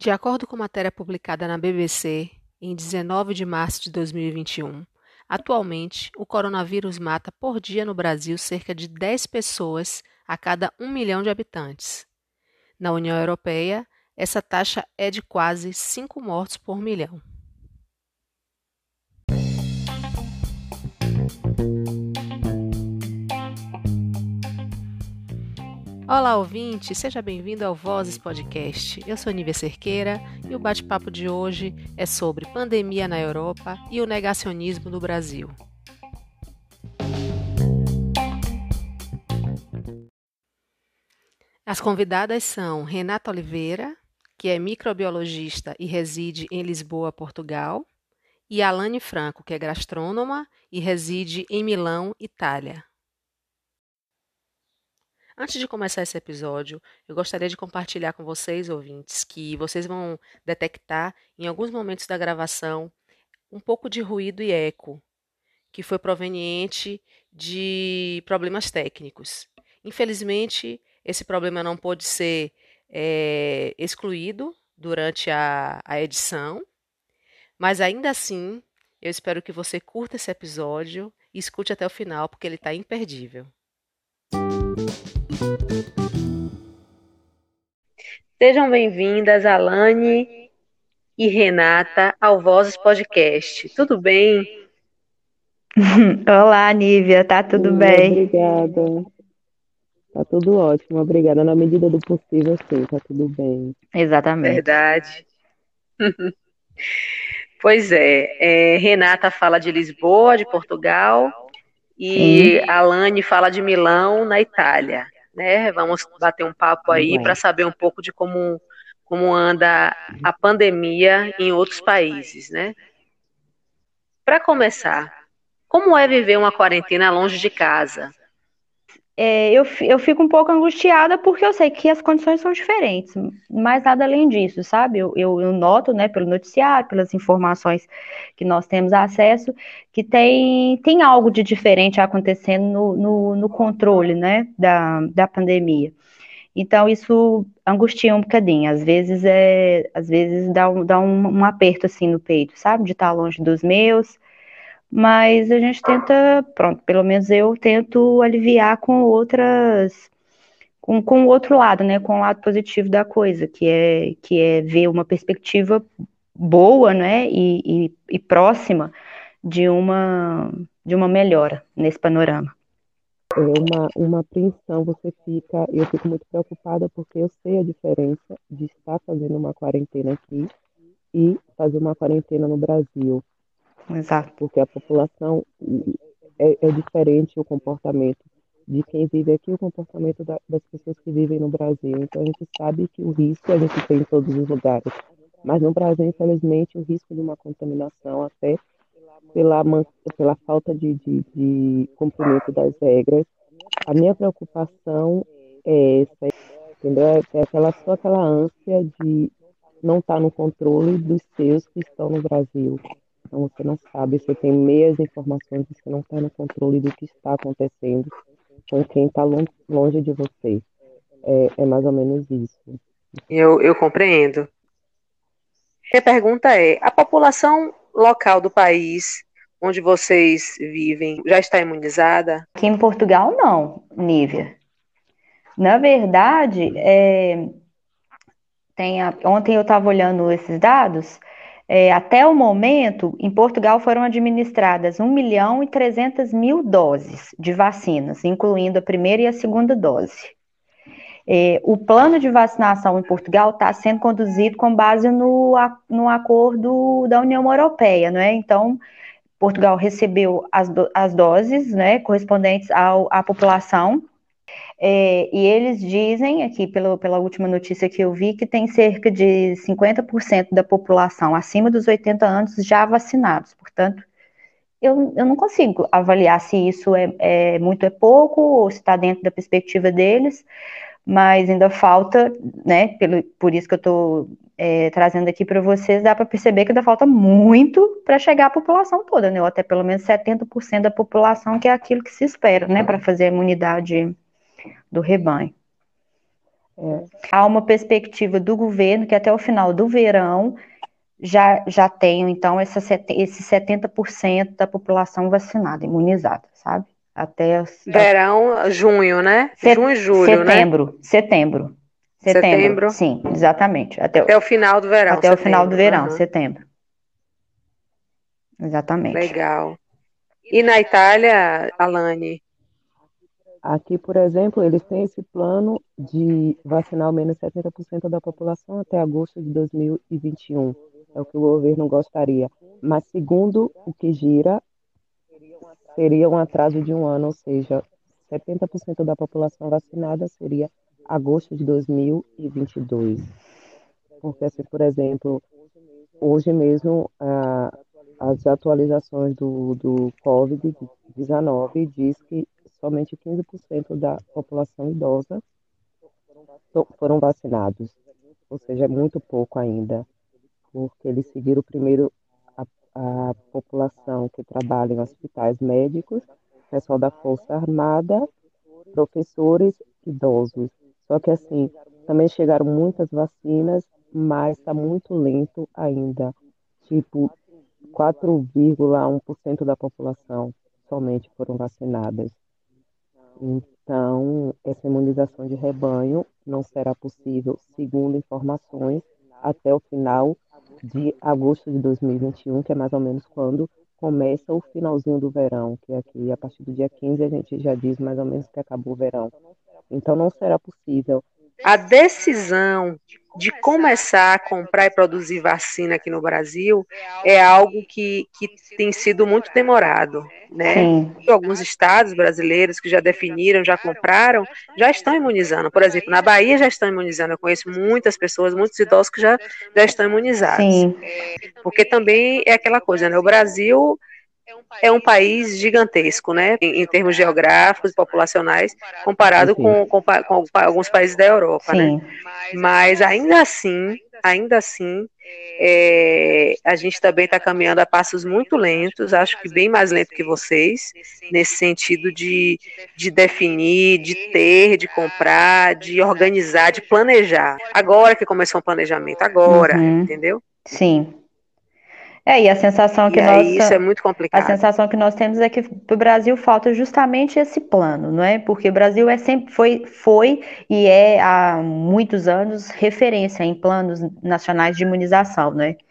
De acordo com matéria publicada na BBC em 19 de março de 2021, atualmente o coronavírus mata por dia no Brasil cerca de 10 pessoas a cada 1 milhão de habitantes. Na União Europeia, essa taxa é de quase 5 mortos por milhão. Olá, ouvinte! Seja bem-vindo ao Vozes Podcast. Eu sou Nívia Cerqueira e o bate-papo de hoje é sobre pandemia na Europa e o negacionismo no Brasil. As convidadas são Renata Oliveira, que é microbiologista e reside em Lisboa, Portugal, e Alane Franco, que é gastrônoma e reside em Milão, Itália. Antes de começar esse episódio, eu gostaria de compartilhar com vocês, ouvintes, que vocês vão detectar em alguns momentos da gravação um pouco de ruído e eco, que foi proveniente de problemas técnicos. Infelizmente, esse problema não pôde ser é, excluído durante a, a edição, mas ainda assim, eu espero que você curta esse episódio e escute até o final, porque ele está imperdível. Sejam bem-vindas, Alane e Renata, ao Vozes Podcast. Tudo bem? Olá, Nívia, tá tudo bem? Obrigada. Tá tudo ótimo, obrigada. Na medida do possível, sim, tá tudo bem. Exatamente. Verdade. pois é, é, Renata fala de Lisboa, de Portugal, e sim. Alane fala de Milão, na Itália né? Vamos bater um papo aí para saber um pouco de como, como anda a pandemia em outros países, né? Para começar, como é viver uma quarentena longe de casa? É, eu, eu fico um pouco angustiada porque eu sei que as condições são diferentes, mas nada além disso, sabe? Eu, eu, eu, noto, né, pelo noticiário, pelas informações que nós temos acesso, que tem, tem algo de diferente acontecendo no, no, no controle, né, da, da pandemia. Então, isso angustia um bocadinho. Às vezes, é, às vezes dá, um, dá um, um aperto assim no peito, sabe? De estar longe dos meus, mas a gente tenta, pronto, pelo menos eu tento aliviar com outras, com, com o outro lado, né, com o lado positivo da coisa, que é, que é ver uma perspectiva boa, né, e, e, e próxima de uma, de uma melhora nesse panorama. É uma, uma apreensão, você fica, eu fico muito preocupada porque eu sei a diferença de estar fazendo uma quarentena aqui e fazer uma quarentena no Brasil. Exato. Porque a população é, é diferente o comportamento de quem vive aqui, o comportamento da, das pessoas que vivem no Brasil. Então a gente sabe que o risco a gente tem em todos os lugares. Mas no Brasil, infelizmente, o risco de uma contaminação, até pela, pela falta de, de, de cumprimento das regras, a minha preocupação é essa, entendeu? É, é aquela, só aquela ânsia de não estar no controle dos seus que estão no Brasil. Então você não sabe, você tem meias informações, você não está no controle do que está acontecendo com quem está longe de você. É, é, mais ou menos isso. Eu, eu compreendo. A pergunta é: a população local do país onde vocês vivem já está imunizada? Aqui em Portugal, não, Nívia. Na verdade, é, tem a, ontem eu estava olhando esses dados. É, até o momento, em Portugal foram administradas 1 milhão e 300 mil doses de vacinas, incluindo a primeira e a segunda dose. É, o plano de vacinação em Portugal está sendo conduzido com base no, no acordo da União Europeia, não é? Então, Portugal recebeu as, do, as doses né, correspondentes ao, à população é, e eles dizem, aqui pela última notícia que eu vi, que tem cerca de 50% da população acima dos 80 anos já vacinados. Portanto, eu, eu não consigo avaliar se isso é, é muito é pouco ou se está dentro da perspectiva deles, mas ainda falta, né? Pelo, por isso que eu estou é, trazendo aqui para vocês, dá para perceber que ainda falta muito para chegar à população toda, né? Ou até pelo menos 70% da população, que é aquilo que se espera, né? Para fazer a imunidade do rebanho. É. Há uma perspectiva do governo que até o final do verão já, já tenho, então, essa, esse 70% da população vacinada, imunizada, sabe? Até verão, junho, né? Set, junho, julho, setembro, né? Setembro. Setembro. Setembro. Sim, exatamente. Até, até o final do verão. Até setembro. o final do verão, uhum. setembro. Exatamente. Legal. E na Itália, Alane? Aqui, por exemplo, eles têm esse plano de vacinar ao menos 70% da população até agosto de 2021. É o que o governo gostaria. Mas, segundo o que gira, seria um atraso de um ano, ou seja, 70% da população vacinada seria agosto de 2022. Porque, assim, por exemplo, hoje mesmo, ah, as atualizações do, do Covid-19 diz que somente 15% da população idosa foram vacinados, ou seja, é muito pouco ainda, porque eles seguiram primeiro a, a população que trabalha em hospitais médicos, pessoal da Força Armada, professores, idosos. Só que assim, também chegaram muitas vacinas, mas está muito lento ainda. Tipo, 4,1% da população somente foram vacinadas. Então, essa imunização de rebanho não será possível, segundo informações, até o final de agosto de 2021, que é mais ou menos quando começa o finalzinho do verão, que aqui a partir do dia 15 a gente já diz mais ou menos que acabou o verão. Então não será possível a decisão de começar a comprar e produzir vacina aqui no Brasil é algo que, que tem sido muito demorado, né? Sim. Alguns estados brasileiros que já definiram, já compraram, já estão imunizando. Por exemplo, na Bahia já estão imunizando. Eu conheço muitas pessoas, muitos idosos que já, já estão imunizados. Sim. Porque também é aquela coisa, né? O Brasil é um país gigantesco, né, em, em termos geográficos e populacionais, comparado com, com, com, alguns países da Europa, né? Sim. né? Mas ainda assim, ainda assim, é, a gente também está caminhando a passos muito lentos, acho que bem mais lento que vocês, nesse sentido de, de definir, de ter, de comprar, de organizar, de planejar. Agora que começou o planejamento, agora, uhum. entendeu? Sim. É, e a sensação que e nós. Isso é muito complicado. A sensação que nós temos é que para o Brasil falta justamente esse plano, não é? Porque o Brasil é sempre foi, foi e é há muitos anos referência em planos nacionais de imunização, né? É,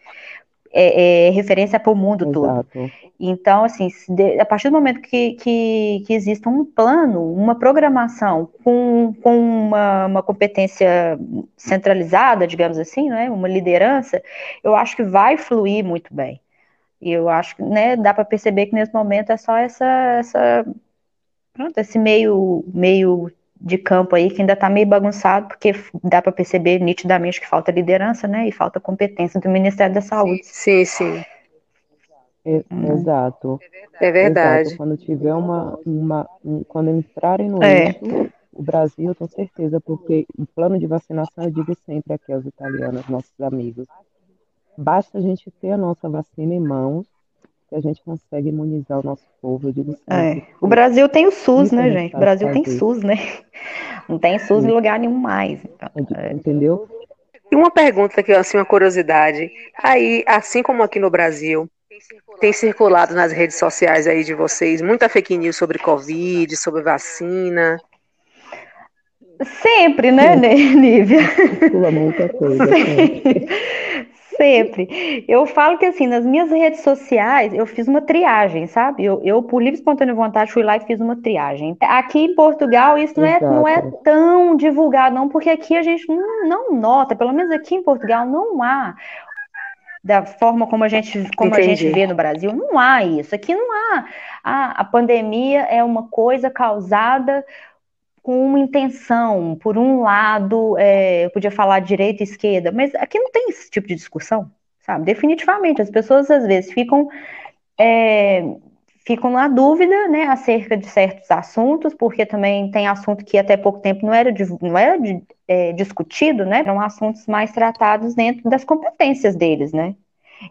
é referência para o mundo Exato. todo. Então, assim, a partir do momento que, que, que exista um plano, uma programação com, com uma, uma competência centralizada, digamos assim, né, uma liderança, eu acho que vai fluir muito bem. E eu acho que né, dá para perceber que nesse momento é só essa, essa pronto, esse meio, meio de campo aí que ainda está meio bagunçado, porque dá para perceber nitidamente que falta liderança, né, e falta competência do Ministério da Saúde. Sim, sim. Uhum. Exato. É verdade. Exato. Quando tiver uma, uma um, quando entrarem no é. eixo, o Brasil, eu tenho certeza, porque o plano de vacinação, eu digo sempre aqui aos italianos, nossos amigos, basta a gente ter a nossa vacina em mãos, que a gente consegue imunizar o nosso povo. Eu digo sempre. É. O Brasil tem o SUS, né, gente? O Brasil tem SUS, né? Não tem SUS Sim. em lugar nenhum mais. Então, é. Entendeu? E uma pergunta aqui, assim, uma curiosidade. Aí, assim como aqui no Brasil, tem circulado nas redes sociais aí de vocês muita fake news sobre Covid, sobre vacina. Sempre, né, Nívia? Circula muita coisa. Sempre. Sempre. Eu falo que assim, nas minhas redes sociais, eu fiz uma triagem, sabe? Eu, eu por livre espontânea vontade, fui lá e fiz uma triagem. Aqui em Portugal, isso não é, não é tão divulgado, não, porque aqui a gente não, não nota, pelo menos aqui em Portugal, não há da forma como a gente como a gente vê no Brasil, não há isso. Aqui não há. A, a pandemia é uma coisa causada com uma intenção, por um lado, é, eu podia falar direita e esquerda, mas aqui não tem esse tipo de discussão, sabe? Definitivamente, as pessoas às vezes ficam é, ficam na dúvida, né, acerca de certos assuntos, porque também tem assunto que até pouco tempo não era, não era é, discutido, né, eram assuntos mais tratados dentro das competências deles, né.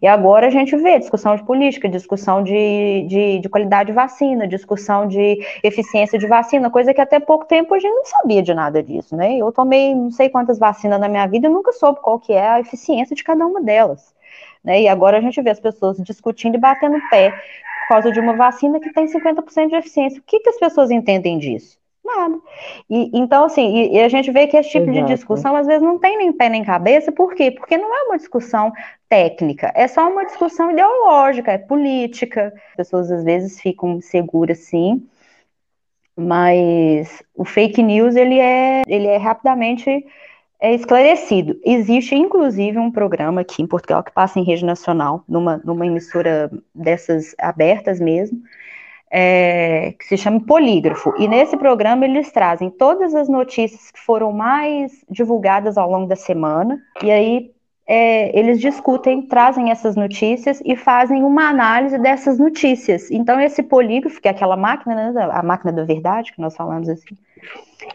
E agora a gente vê discussão de política, discussão de, de, de, qualidade de vacina, discussão de eficiência de vacina, coisa que até pouco tempo a gente não sabia de nada disso, né? Eu tomei não sei quantas vacinas na minha vida e nunca soube qual que é a eficiência de cada uma delas. Né? E agora a gente vê as pessoas discutindo e batendo pé por causa de uma vacina que tem 50% de eficiência. O que, que as pessoas entendem disso? Nada. E, então, assim, e, e, a gente vê que esse tipo Exato. de discussão às vezes não tem nem pé nem cabeça, por quê? Porque não é uma discussão técnica, é só uma discussão ideológica, é política. As pessoas às vezes ficam seguras, sim, mas o fake news ele é, ele é rapidamente é esclarecido. Existe, inclusive, um programa aqui em Portugal que passa em rede nacional, numa, numa emissora dessas abertas mesmo, é, que se chama Polígrafo. E nesse programa eles trazem todas as notícias que foram mais divulgadas ao longo da semana, e aí é, eles discutem, trazem essas notícias e fazem uma análise dessas notícias. Então, esse polígrafo, que é aquela máquina, né, a máquina da verdade, que nós falamos assim,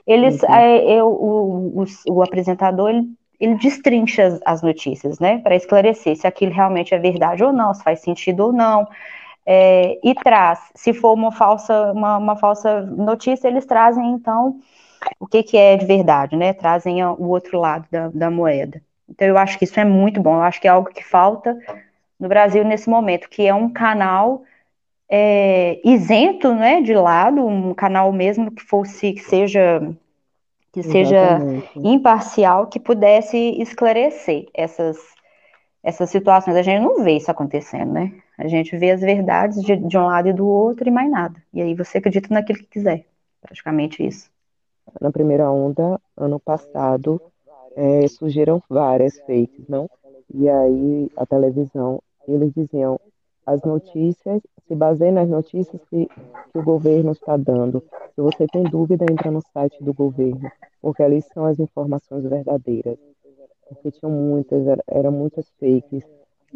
eles, é, eu, o, o, o, apresentador, ele, ele destrincha as, as notícias, né, para esclarecer se aquilo realmente é verdade ou não, se faz sentido ou não, é, e traz, se for uma falsa, uma, uma, falsa notícia, eles trazem, então, o que, que é de verdade, né, trazem o outro lado da, da moeda. Então, eu acho que isso é muito bom, eu acho que é algo que falta no Brasil nesse momento, que é um canal é, isento né, de lado, um canal mesmo que fosse, que seja que seja imparcial, que pudesse esclarecer essas, essas situações. A gente não vê isso acontecendo, né? A gente vê as verdades de, de um lado e do outro e mais nada. E aí você acredita naquilo que quiser. Praticamente isso. Na primeira onda, ano passado, é, surgiram várias fakes, não? E aí a televisão, eles diziam, as notícias, se baseia nas notícias que, que o governo está dando. Se você tem dúvida, entra no site do governo, porque ali são as informações verdadeiras. Porque tinham muitas, eram era muitas fakes.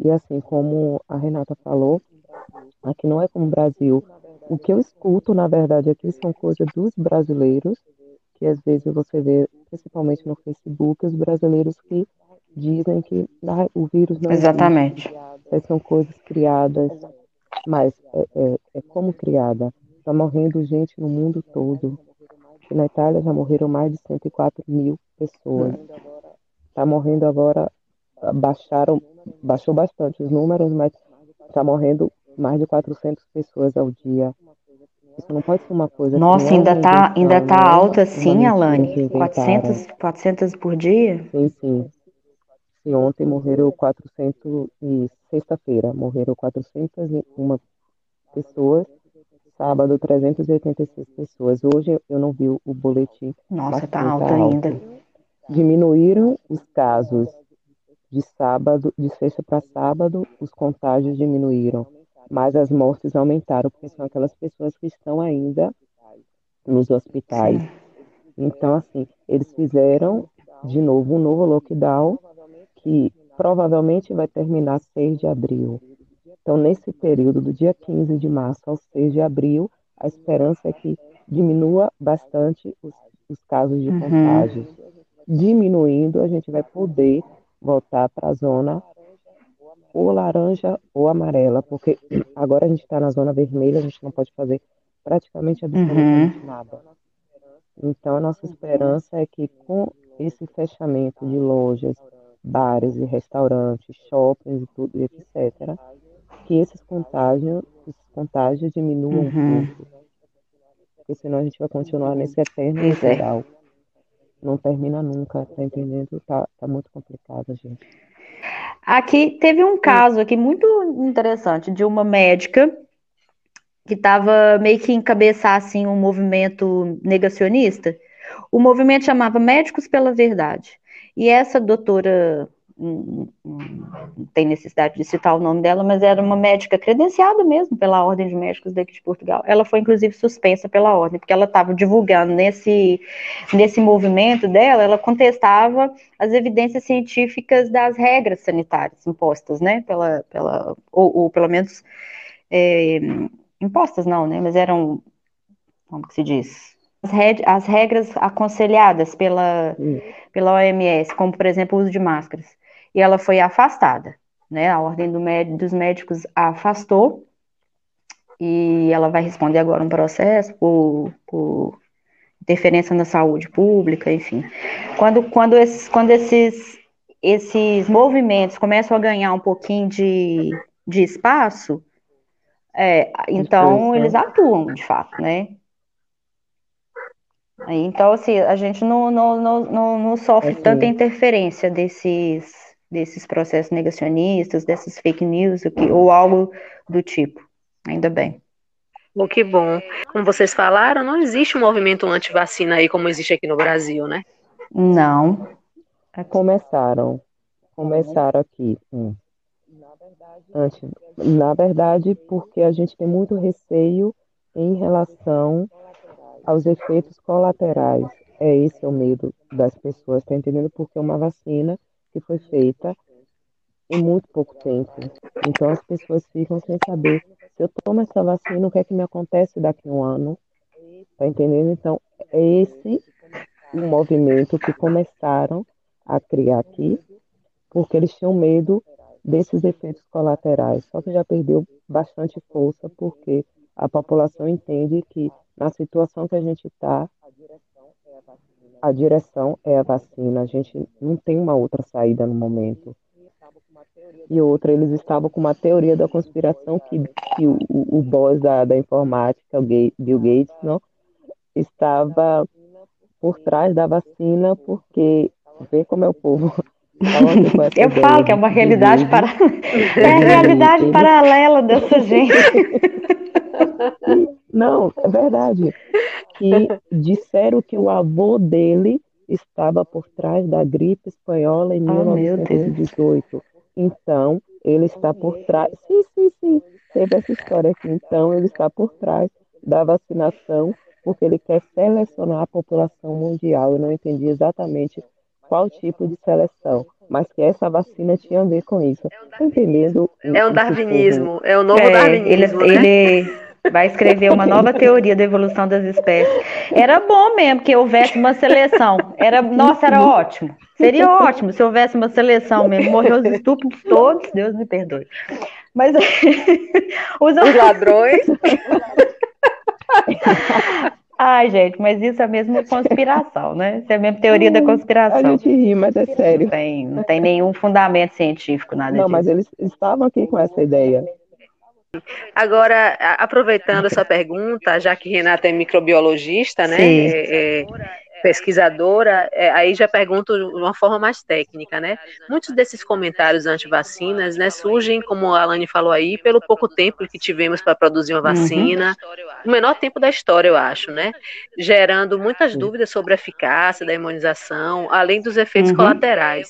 E assim, como a Renata falou, aqui não é como o Brasil. O que eu escuto, na verdade, aqui são coisas dos brasileiros, que às vezes você vê, principalmente no Facebook, os brasileiros que dizem que ah, o vírus não Exatamente. Existe são coisas criadas, mas é, é, é como criada. Está morrendo gente no mundo todo. na Itália já morreram mais de 104 mil pessoas. Está morrendo agora, baixaram, baixou bastante os números, mas está morrendo mais de 400 pessoas ao dia. Isso não pode ser uma coisa Nossa, ainda está ainda tá alta assim, Alane? 400, 400 por dia? Sim, sim. E ontem morreram 400 e sexta-feira morreram 401 pessoas, sábado 386 pessoas. Hoje eu não vi o boletim. Nossa, está alto, tá alto ainda. Diminuíram os casos de sábado, de sexta para sábado, os contágios diminuíram, mas as mortes aumentaram, porque são aquelas pessoas que estão ainda nos hospitais. Então, assim, eles fizeram de novo um novo lockdown que provavelmente vai terminar 6 de abril. Então, nesse período, do dia 15 de março ao 6 de abril, a esperança é que diminua bastante os, os casos de uhum. contágio. Diminuindo, a gente vai poder voltar para a zona ou laranja ou amarela, porque agora a gente está na zona vermelha, a gente não pode fazer praticamente absolutamente uhum. nada. Então, a nossa esperança é que com esse fechamento de lojas, bares e restaurantes, shoppings e tudo, etc., que esses contágios, esses contágios diminuam uhum. um pouco. Porque senão a gente vai continuar nesse eterno geral. É. Não termina nunca, tá entendendo? Tá, tá muito complicado, gente. Aqui teve um caso aqui muito interessante de uma médica que estava meio que encabeçar assim um movimento negacionista. O movimento chamava Médicos pela Verdade. E essa doutora, não tem necessidade de citar o nome dela, mas era uma médica credenciada mesmo pela Ordem de Médicos daqui de Portugal. Ela foi, inclusive, suspensa pela Ordem, porque ela estava divulgando nesse, nesse movimento dela, ela contestava as evidências científicas das regras sanitárias impostas, né, pela, pela ou, ou pelo menos, é, impostas não, né, mas eram, como que se diz? as regras aconselhadas pela, pela OMS, como por exemplo o uso de máscaras. E ela foi afastada. né? A Ordem do dos Médicos a afastou e ela vai responder agora um processo por, por interferência na saúde pública, enfim. Quando, quando, esses, quando esses, esses movimentos começam a ganhar um pouquinho de, de espaço, é, então eles atuam, de fato, né? Então, assim, a gente não, não, não, não, sofre é tanta interferência desses, desses processos negacionistas, dessas fake news, ou algo do tipo. Ainda bem. Bom, que bom. Como vocês falaram, não existe um movimento anti-vacina aí como existe aqui no Brasil, né? Não. Começaram. Começaram aqui. Hum. Antes, na verdade, porque a gente tem muito receio em relação aos efeitos colaterais. É esse o medo das pessoas, tá entendendo? Porque é uma vacina que foi feita em muito pouco tempo. Então as pessoas ficam sem saber se eu tomo essa vacina, o que é que me acontece daqui a um ano? Tá entendendo? Então, é esse o movimento que começaram a criar aqui, porque eles tinham medo desses efeitos colaterais. Só que já perdeu bastante força, porque a população entende que na situação que a gente está, a direção é a vacina. A gente não tem uma outra saída no momento. E outra, eles estavam com uma teoria da conspiração que, que o, o boss da, da informática, o Bill Gates, não, estava por trás da vacina, porque vê como é o povo. Eu falo que é uma realidade para é a realidade paralela dessa gente. Não, é verdade. Que disseram que o avô dele estava por trás da gripe espanhola em oh, 1918. Então, ele está por trás. Sim, sim, sim. Teve essa história aqui. Então, ele está por trás da vacinação, porque ele quer selecionar a população mundial. Eu não entendi exatamente qual tipo de seleção, mas que essa vacina tinha a ver com isso. Tá entendendo? É um darwinismo, é o novo é, darwinismo. Ele, né? ele vai escrever uma nova teoria da evolução das espécies. Era bom mesmo que houvesse uma seleção. Era, nossa, era ótimo. Seria ótimo se houvesse uma seleção mesmo. Morreu os estúpidos todos, Deus me perdoe. Mas os, os ladrões. Ai, gente, mas isso é mesmo conspiração, né? Isso é mesmo teoria da conspiração. A gente ri, mas é sério. Não tem, não tem nenhum fundamento científico, nada não, disso. Não, mas eles estavam aqui com essa ideia. Agora, aproveitando essa pergunta, já que Renata é microbiologista, né? É, é, pesquisadora, é, aí já pergunto de uma forma mais técnica, né? Muitos desses comentários anti-vacinas, né, surgem, como a Alane falou aí, pelo pouco tempo que tivemos para produzir uma uhum. vacina, uhum. o menor tempo da história, eu acho, né? Gerando muitas dúvidas sobre a eficácia da imunização, além dos efeitos uhum. colaterais.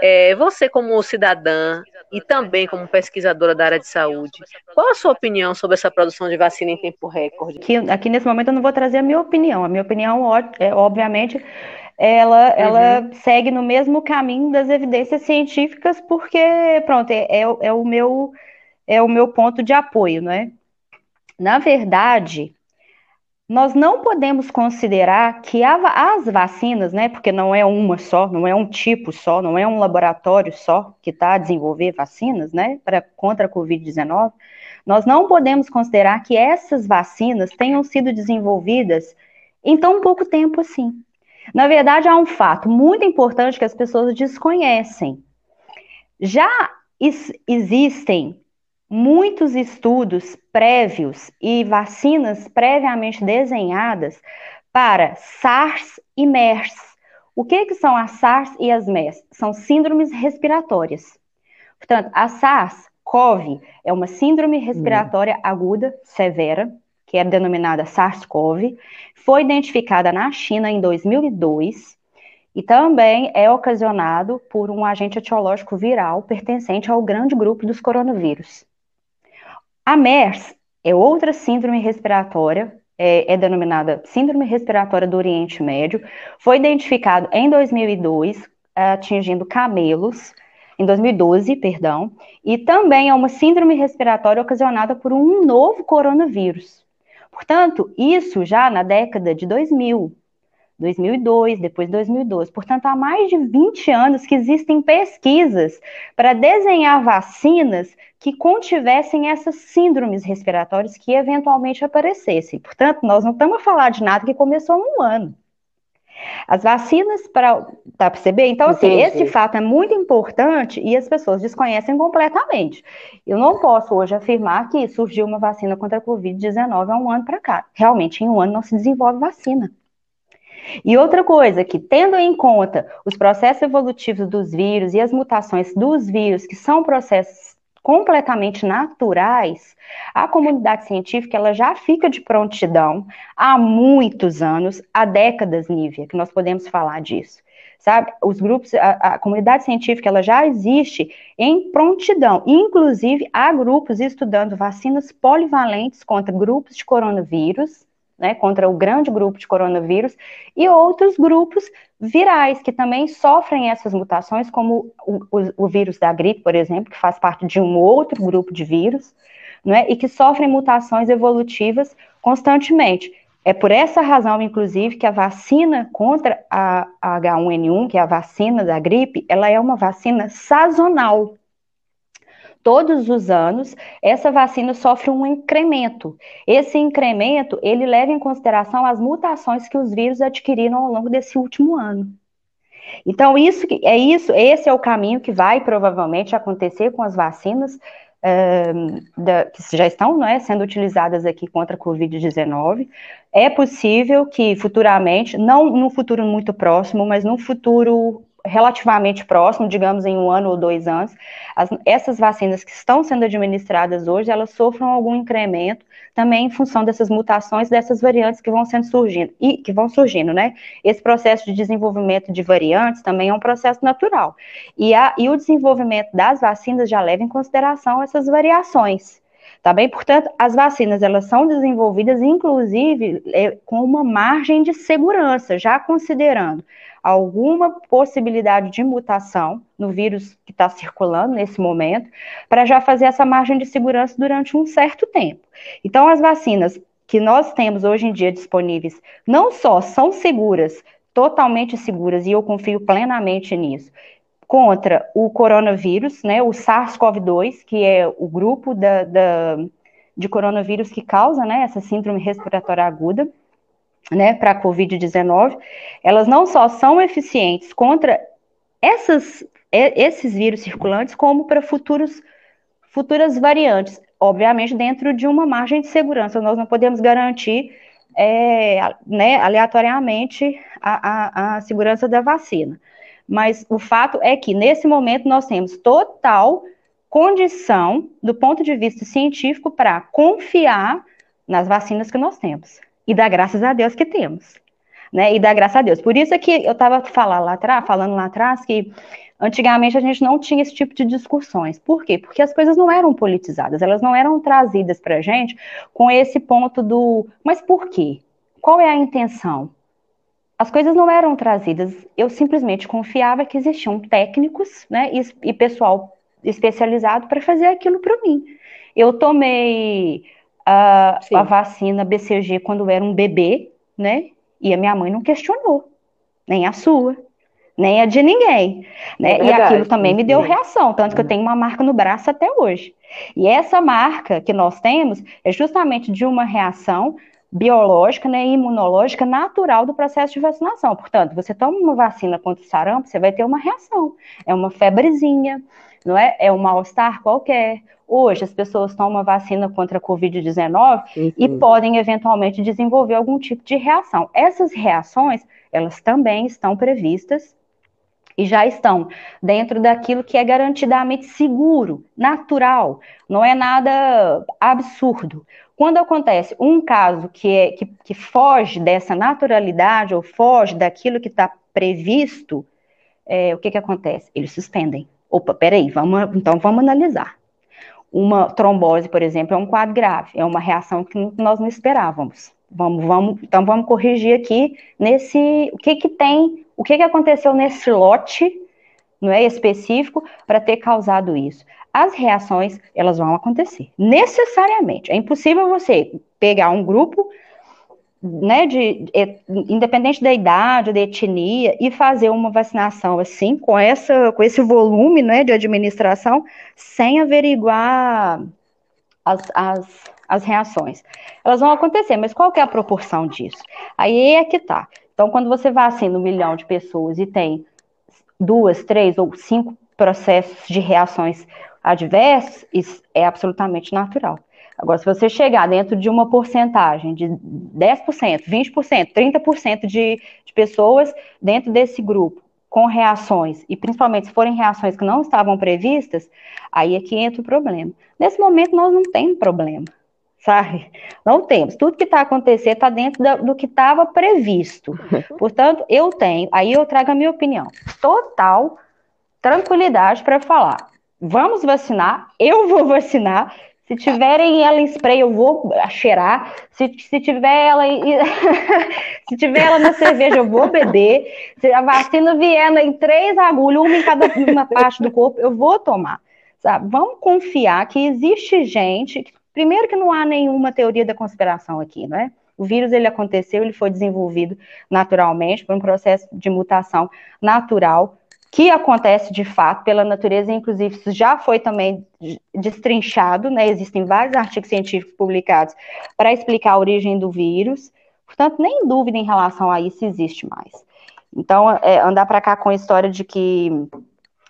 É, você, como cidadã e também como pesquisadora da área de saúde, qual a sua opinião sobre essa produção de vacina em tempo recorde? Aqui, aqui nesse momento eu não vou trazer a minha opinião. A minha opinião, é, obviamente, ela, ela uhum. segue no mesmo caminho das evidências científicas, porque, pronto, é, é, é, o meu, é o meu ponto de apoio, não é? Na verdade, nós não podemos considerar que as vacinas, né, porque não é uma só, não é um tipo só, não é um laboratório só que está a desenvolver vacinas, né, para contra a Covid-19, nós não podemos considerar que essas vacinas tenham sido desenvolvidas em tão pouco tempo assim. Na verdade, há um fato muito importante que as pessoas desconhecem. Já existem muitos estudos prévios e vacinas previamente desenhadas para SARS e MERS. O que, que são as SARS e as MERS? São síndromes respiratórias. Portanto, a SARS-CoV é uma síndrome respiratória hum. aguda severa, que é denominada SARS-CoV, foi identificada na China em 2002 e também é ocasionado por um agente etiológico viral pertencente ao grande grupo dos coronavírus. A MERS é outra síndrome respiratória, é, é denominada Síndrome Respiratória do Oriente Médio, foi identificado em 2002, atingindo camelos, em 2012, perdão, e também é uma síndrome respiratória ocasionada por um novo coronavírus. Portanto, isso já na década de 2000. 2002, depois 2012. Portanto, há mais de 20 anos que existem pesquisas para desenhar vacinas que contivessem essas síndromes respiratórias que eventualmente aparecessem. Portanto, nós não estamos a falar de nada que começou num ano. As vacinas para. Tá perceber? Então, assim, Entendi. esse fato é muito importante e as pessoas desconhecem completamente. Eu não posso hoje afirmar que surgiu uma vacina contra a Covid-19 há um ano para cá. Realmente, em um ano não se desenvolve vacina. E outra coisa, que tendo em conta os processos evolutivos dos vírus e as mutações dos vírus, que são processos completamente naturais, a comunidade científica ela já fica de prontidão há muitos anos, há décadas, Nívia, que nós podemos falar disso. Sabe, os grupos, a, a comunidade científica ela já existe em prontidão. Inclusive, há grupos estudando vacinas polivalentes contra grupos de coronavírus, né, contra o grande grupo de coronavírus, e outros grupos virais que também sofrem essas mutações, como o, o, o, vírus da gripe, por exemplo, que faz parte de um outro grupo de vírus, né, e que sofrem mutações evolutivas constantemente. É por essa razão, inclusive, que a vacina contra a H1N1, que é a vacina da gripe, ela é uma vacina sazonal todos os anos, essa vacina sofre um incremento. Esse incremento, ele leva em consideração as mutações que os vírus adquiriram ao longo desse último ano. Então, isso é isso, esse é o caminho que vai provavelmente acontecer com as vacinas da, que já estão é, sendo utilizadas aqui contra a Covid-19. É possível que futuramente, não no futuro muito próximo, mas no futuro relativamente próximo, digamos em um ano ou dois anos, as, essas vacinas que estão sendo administradas hoje, elas sofram algum incremento também em função dessas mutações, dessas variantes que vão sendo surgindo, e que vão surgindo, né? Esse processo de desenvolvimento de variantes também é um processo natural. E, a, e o desenvolvimento das vacinas já leva em consideração essas variações. Tá bem? Portanto, as vacinas elas são desenvolvidas, inclusive, é, com uma margem de segurança, já considerando alguma possibilidade de mutação no vírus que está circulando nesse momento, para já fazer essa margem de segurança durante um certo tempo. Então, as vacinas que nós temos hoje em dia disponíveis não só são seguras, totalmente seguras, e eu confio plenamente nisso, contra o coronavírus, né, o SARS-CoV-2, que é o grupo da, da, de coronavírus que causa né, essa síndrome respiratória aguda, né, para a Covid-19, elas não só são eficientes contra essas, esses vírus circulantes, como para futuros, futuras variantes, obviamente dentro de uma margem de segurança. Nós não podemos garantir é, né, aleatoriamente a, a, a segurança da vacina. Mas o fato é que, nesse momento, nós temos total condição, do ponto de vista científico, para confiar nas vacinas que nós temos e dá graças a Deus que temos. Né, e dá graças a Deus. Por isso é que eu estava falando lá atrás, falando lá atrás que antigamente a gente não tinha esse tipo de discussões. Por quê? Porque as coisas não eram politizadas, elas não eram trazidas para a gente com esse ponto do, mas por quê? Qual é a intenção? As coisas não eram trazidas. Eu simplesmente confiava que existiam técnicos, né, e, e pessoal especializado para fazer aquilo para mim. Eu tomei a, a vacina BCG quando eu era um bebê, né? E a minha mãe não questionou, nem a sua, nem a de ninguém, né? É e aquilo também me deu reação, tanto que eu tenho uma marca no braço até hoje. E essa marca que nós temos é justamente de uma reação biológica, né, imunológica natural do processo de vacinação. Portanto, você toma uma vacina contra o sarampo, você vai ter uma reação. É uma febrezinha, não é? É um mal-estar qualquer. Hoje, as pessoas tomam vacina contra a Covid-19 e podem eventualmente desenvolver algum tipo de reação. Essas reações, elas também estão previstas e já estão dentro daquilo que é garantidamente seguro, natural, não é nada absurdo. Quando acontece um caso que, é, que, que foge dessa naturalidade ou foge daquilo que está previsto, é, o que, que acontece? Eles suspendem. Opa, peraí, vamos, então vamos analisar. Uma trombose, por exemplo, é um quadro grave, é uma reação que nós não esperávamos. Vamos, vamos, então vamos corrigir aqui nesse, o que que tem, o que que aconteceu nesse lote, não é específico, para ter causado isso. As reações, elas vão acontecer, necessariamente. É impossível você pegar um grupo né, de, de, independente da idade, da etnia, e fazer uma vacinação assim, com, essa, com esse volume né, de administração, sem averiguar as, as, as reações. Elas vão acontecer, mas qual que é a proporção disso? Aí é que tá. Então, quando você vacina um milhão de pessoas e tem duas, três ou cinco processos de reações adversas, isso é absolutamente natural. Agora, se você chegar dentro de uma porcentagem de 10%, 20%, 30% de, de pessoas dentro desse grupo com reações, e principalmente se forem reações que não estavam previstas, aí é que entra o problema. Nesse momento, nós não temos problema, sabe? Não temos. Tudo que está acontecendo está dentro da, do que estava previsto. Portanto, eu tenho, aí eu trago a minha opinião, total tranquilidade para falar. Vamos vacinar, eu vou vacinar, se tiverem ela em spray, eu vou cheirar. Se, se tiver ela em, se tiver ela na cerveja, eu vou beber. Se a vacina vier em três agulhas, uma em cada uma parte do corpo, eu vou tomar. Sabe? Vamos confiar que existe gente. Primeiro que não há nenhuma teoria da conspiração aqui, né? O vírus ele aconteceu, ele foi desenvolvido naturalmente por um processo de mutação natural que acontece de fato pela natureza, inclusive isso já foi também destrinchado, né? Existem vários artigos científicos publicados para explicar a origem do vírus, portanto, nem dúvida em relação a isso existe mais. Então, é, andar para cá com a história de que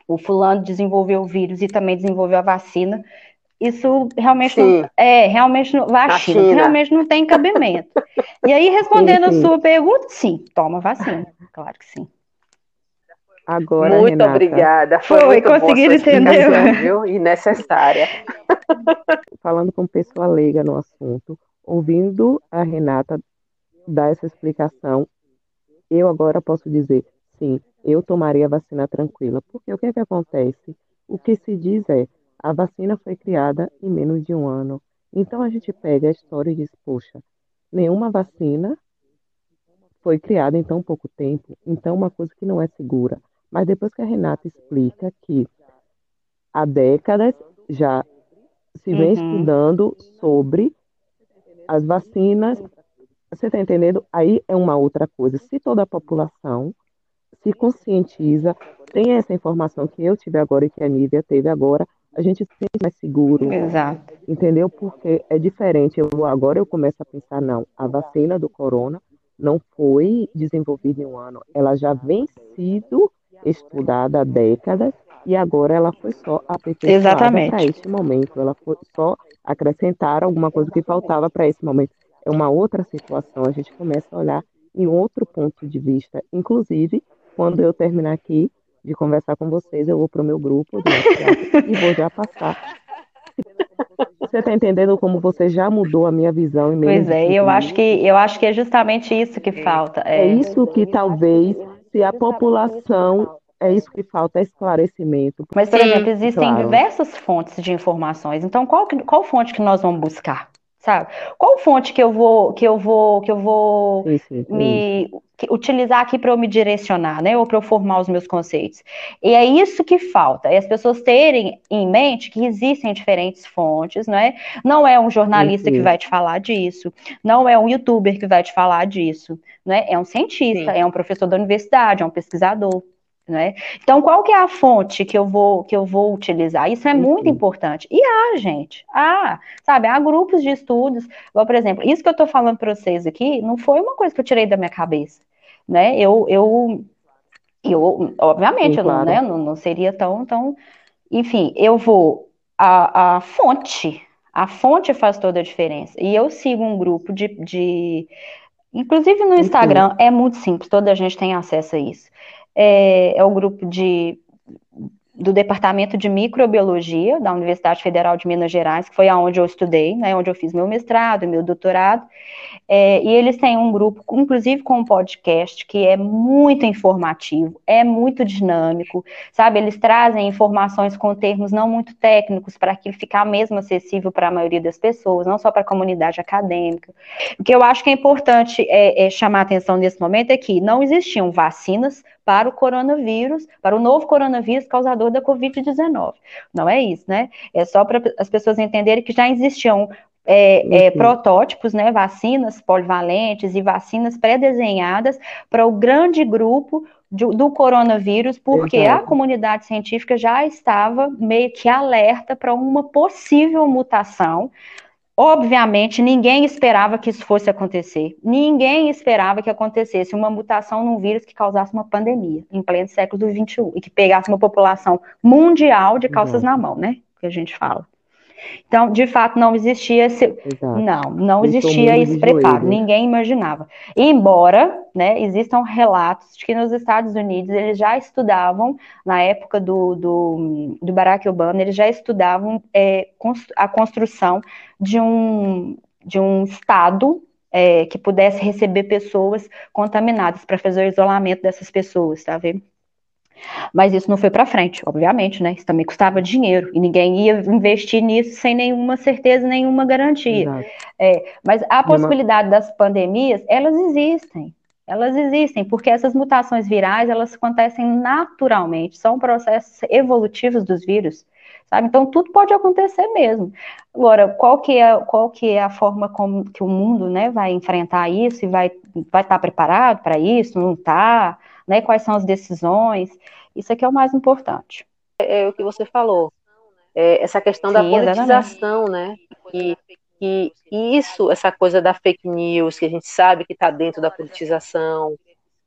o fulano desenvolveu o vírus e também desenvolveu a vacina, isso realmente não, é realmente não, vacina, realmente não tem cabimento. e aí, respondendo sim, sim. a sua pergunta, sim, toma vacina, claro que sim. Agora, muito Renata. obrigada. Foi, Foi muito conseguir entender. Viu? E necessária. Falando com pessoa leiga no assunto, ouvindo a Renata dar essa explicação, eu agora posso dizer, sim, eu tomaria a vacina tranquila. Porque o que é que acontece? O que se diz é, a vacina foi criada em menos de um ano. Então a gente pega a história e diz, poxa, nenhuma vacina foi criada em tão pouco tempo, então uma coisa que não é segura. Mas depois que a Renata explica que há décadas já se vem uhum. estudando sobre as vacinas, você está entendendo? Aí é uma outra coisa. Se toda a população se conscientiza, tem essa informação que eu tive agora e que a Nívia teve agora, a gente se sente mais seguro. Exato. Entendeu? Porque é diferente. Eu, agora eu começo a pensar, não, a vacina do corona não foi desenvolvida em um ano, ela já vem sido estudada há décadas e agora ela foi só aperfeiçoada para este momento. Ela foi só acrescentar alguma coisa que faltava para esse momento. É uma outra situação, a gente começa a olhar em outro ponto de vista. Inclusive, quando eu terminar aqui de conversar com vocês, eu vou para o meu grupo e vou já passar. Você está entendendo como você já mudou a minha visão? Em pois é, eu acho que eu acho que é justamente isso que falta. É, é isso que talvez se a população é isso que falta, é esclarecimento. Mas, por Sim, exemplo, existem claro. diversas fontes de informações. Então, qual, qual fonte que nós vamos buscar? Sabe? Qual fonte que eu vou que eu vou que eu vou sim, sim, sim. me utilizar aqui para eu me direcionar, né? Ou para eu formar os meus conceitos. E é isso que falta, é as pessoas terem em mente que existem diferentes fontes, né? Não é um jornalista que vai te falar disso, não é um youtuber que vai te falar disso, né? É um cientista, é um professor da universidade, é um pesquisador. Né? Então, qual que é a fonte que eu vou que eu vou utilizar? Isso é uhum. muito importante. E há, gente, há, sabe, há grupos de estudos, por exemplo, isso que eu estou falando para vocês aqui, não foi uma coisa que eu tirei da minha cabeça, né? Eu, eu, eu obviamente, Sim, claro. eu não, né, não, não seria tão, tão, enfim, eu vou a, a fonte, a fonte faz toda a diferença. E eu sigo um grupo de, de inclusive no Instagram, é muito simples, toda a gente tem acesso a isso é, é o grupo de do Departamento de Microbiologia da Universidade Federal de Minas Gerais, que foi aonde eu estudei, né, onde eu fiz meu mestrado, meu doutorado, é, e eles têm um grupo, inclusive com um podcast, que é muito informativo, é muito dinâmico, sabe, eles trazem informações com termos não muito técnicos, para que ficar mesmo acessível para a maioria das pessoas, não só para a comunidade acadêmica. O que eu acho que é importante é, é chamar a atenção nesse momento é que não existiam vacinas para o coronavírus, para o novo coronavírus causador da Covid-19. Não é isso, né? É só para as pessoas entenderem que já existiam é, é, protótipos, né, vacinas polivalentes e vacinas pré-desenhadas para o grande grupo do, do coronavírus, porque Exato. a comunidade científica já estava meio que alerta para uma possível mutação. Obviamente, ninguém esperava que isso fosse acontecer. Ninguém esperava que acontecesse uma mutação num vírus que causasse uma pandemia em pleno século XXI e que pegasse uma população mundial de calças Exato. na mão, né? Que a gente fala. Então, de fato, não existia esse, Exato. não, não existia esse preparo, ninguém imaginava. Embora, né, existam relatos de que nos Estados Unidos eles já estudavam, na época do, do, do Barack Obama, eles já estudavam é, a construção de um, de um estado é, que pudesse receber pessoas contaminadas para fazer o isolamento dessas pessoas, tá vendo? Mas isso não foi para frente, obviamente, né? Isso também custava dinheiro e ninguém ia investir nisso sem nenhuma certeza, nenhuma garantia. É, mas a possibilidade das pandemias, elas existem. Elas existem, porque essas mutações virais, elas acontecem naturalmente, são processos evolutivos dos vírus, sabe? Então, tudo pode acontecer mesmo. Agora, qual que é, qual que é a forma como que o mundo, né, vai enfrentar isso e vai, vai estar preparado para isso, não está? Né? Quais são as decisões? Isso aqui é o mais importante. É, é o que você falou, é essa questão Sim, da politização, exatamente. né? E, e, e isso, essa coisa da fake news, que a gente sabe que está dentro da politização,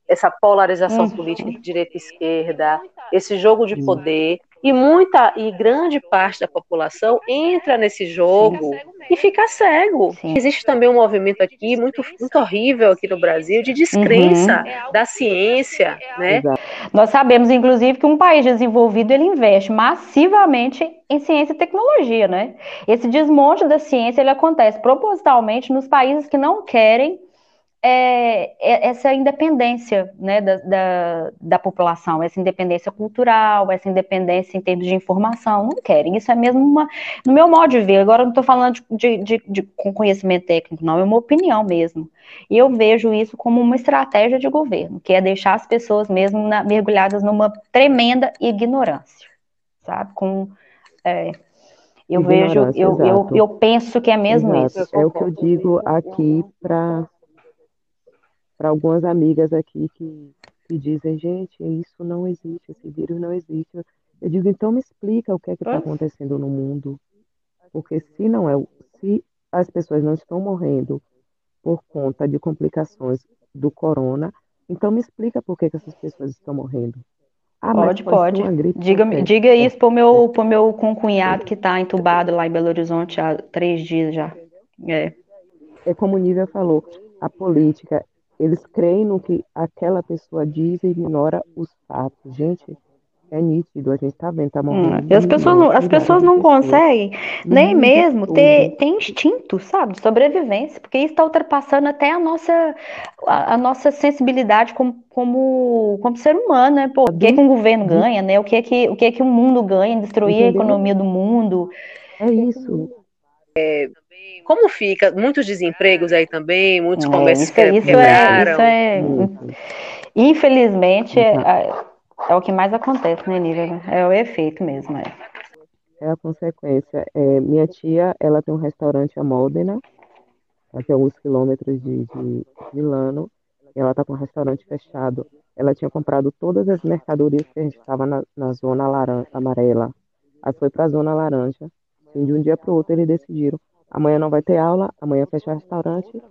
essa polarização uhum. política de direita e esquerda, esse jogo de poder, e muita e grande parte da população entra nesse jogo e fica cego. Sim. Existe também um movimento aqui muito, muito horrível aqui no Brasil de descrença uhum. da ciência, né? Exato. Nós sabemos, inclusive, que um país desenvolvido ele investe massivamente em ciência e tecnologia, né? Esse desmonte da ciência ele acontece propositalmente nos países que não querem é, é, essa independência né, da, da, da, população, essa independência cultural, essa independência em termos de informação, não querem. Isso é mesmo uma, no meu modo de ver, agora não estou falando de, de, de, com conhecimento técnico, não, é uma opinião mesmo. E eu vejo isso como uma estratégia de governo, que é deixar as pessoas mesmo na, mergulhadas numa tremenda ignorância, sabe? Com, é, eu vejo, eu, eu, eu, penso que é mesmo exato. isso. É o que eu digo aqui para para algumas amigas aqui que, que dizem, gente, isso não existe, esse vírus não existe. Eu digo, então me explica o que é que está acontecendo no mundo. Porque se não é, se as pessoas não estão morrendo por conta de complicações do corona, então me explica por que, que essas pessoas estão morrendo. Ah, pode, pode. Diga, diga isso para o meu, pro meu concunhado que está entubado lá em Belo Horizonte há três dias já. É. é como o Nívia falou, a política eles creem no que aquela pessoa diz e ignora os fatos. Gente, é nítido, a gente tá vendo, tá morrendo. Hum, e as pessoas não, as pessoas não conseguem nem mesmo ter, ter instinto, sabe, de sobrevivência, porque isso está ultrapassando até a nossa, a, a, nossa sensibilidade como, como, como ser humano, né? Pô, o que, é que um governo ganha, né? O que é que, o que, é que o mundo ganha em destruir Entendeu? a economia do mundo? É isso. É, como fica? Muitos desempregos aí também, muitos é, comércios isso, isso quebraram. É, isso é, infelizmente, é, é, o que mais acontece, né, Nívia? É o efeito mesmo. É, é a consequência. É, minha tia, ela tem um restaurante a Módena, aqui a alguns quilômetros de, de Milano, e ela está com o restaurante fechado. Ela tinha comprado todas as mercadorias que a gente estava na, na zona laranja, amarela. Aí foi para a zona laranja. E de um dia para o outro eles decidiram Amanhã não vai ter aula, amanhã fecha o restaurante.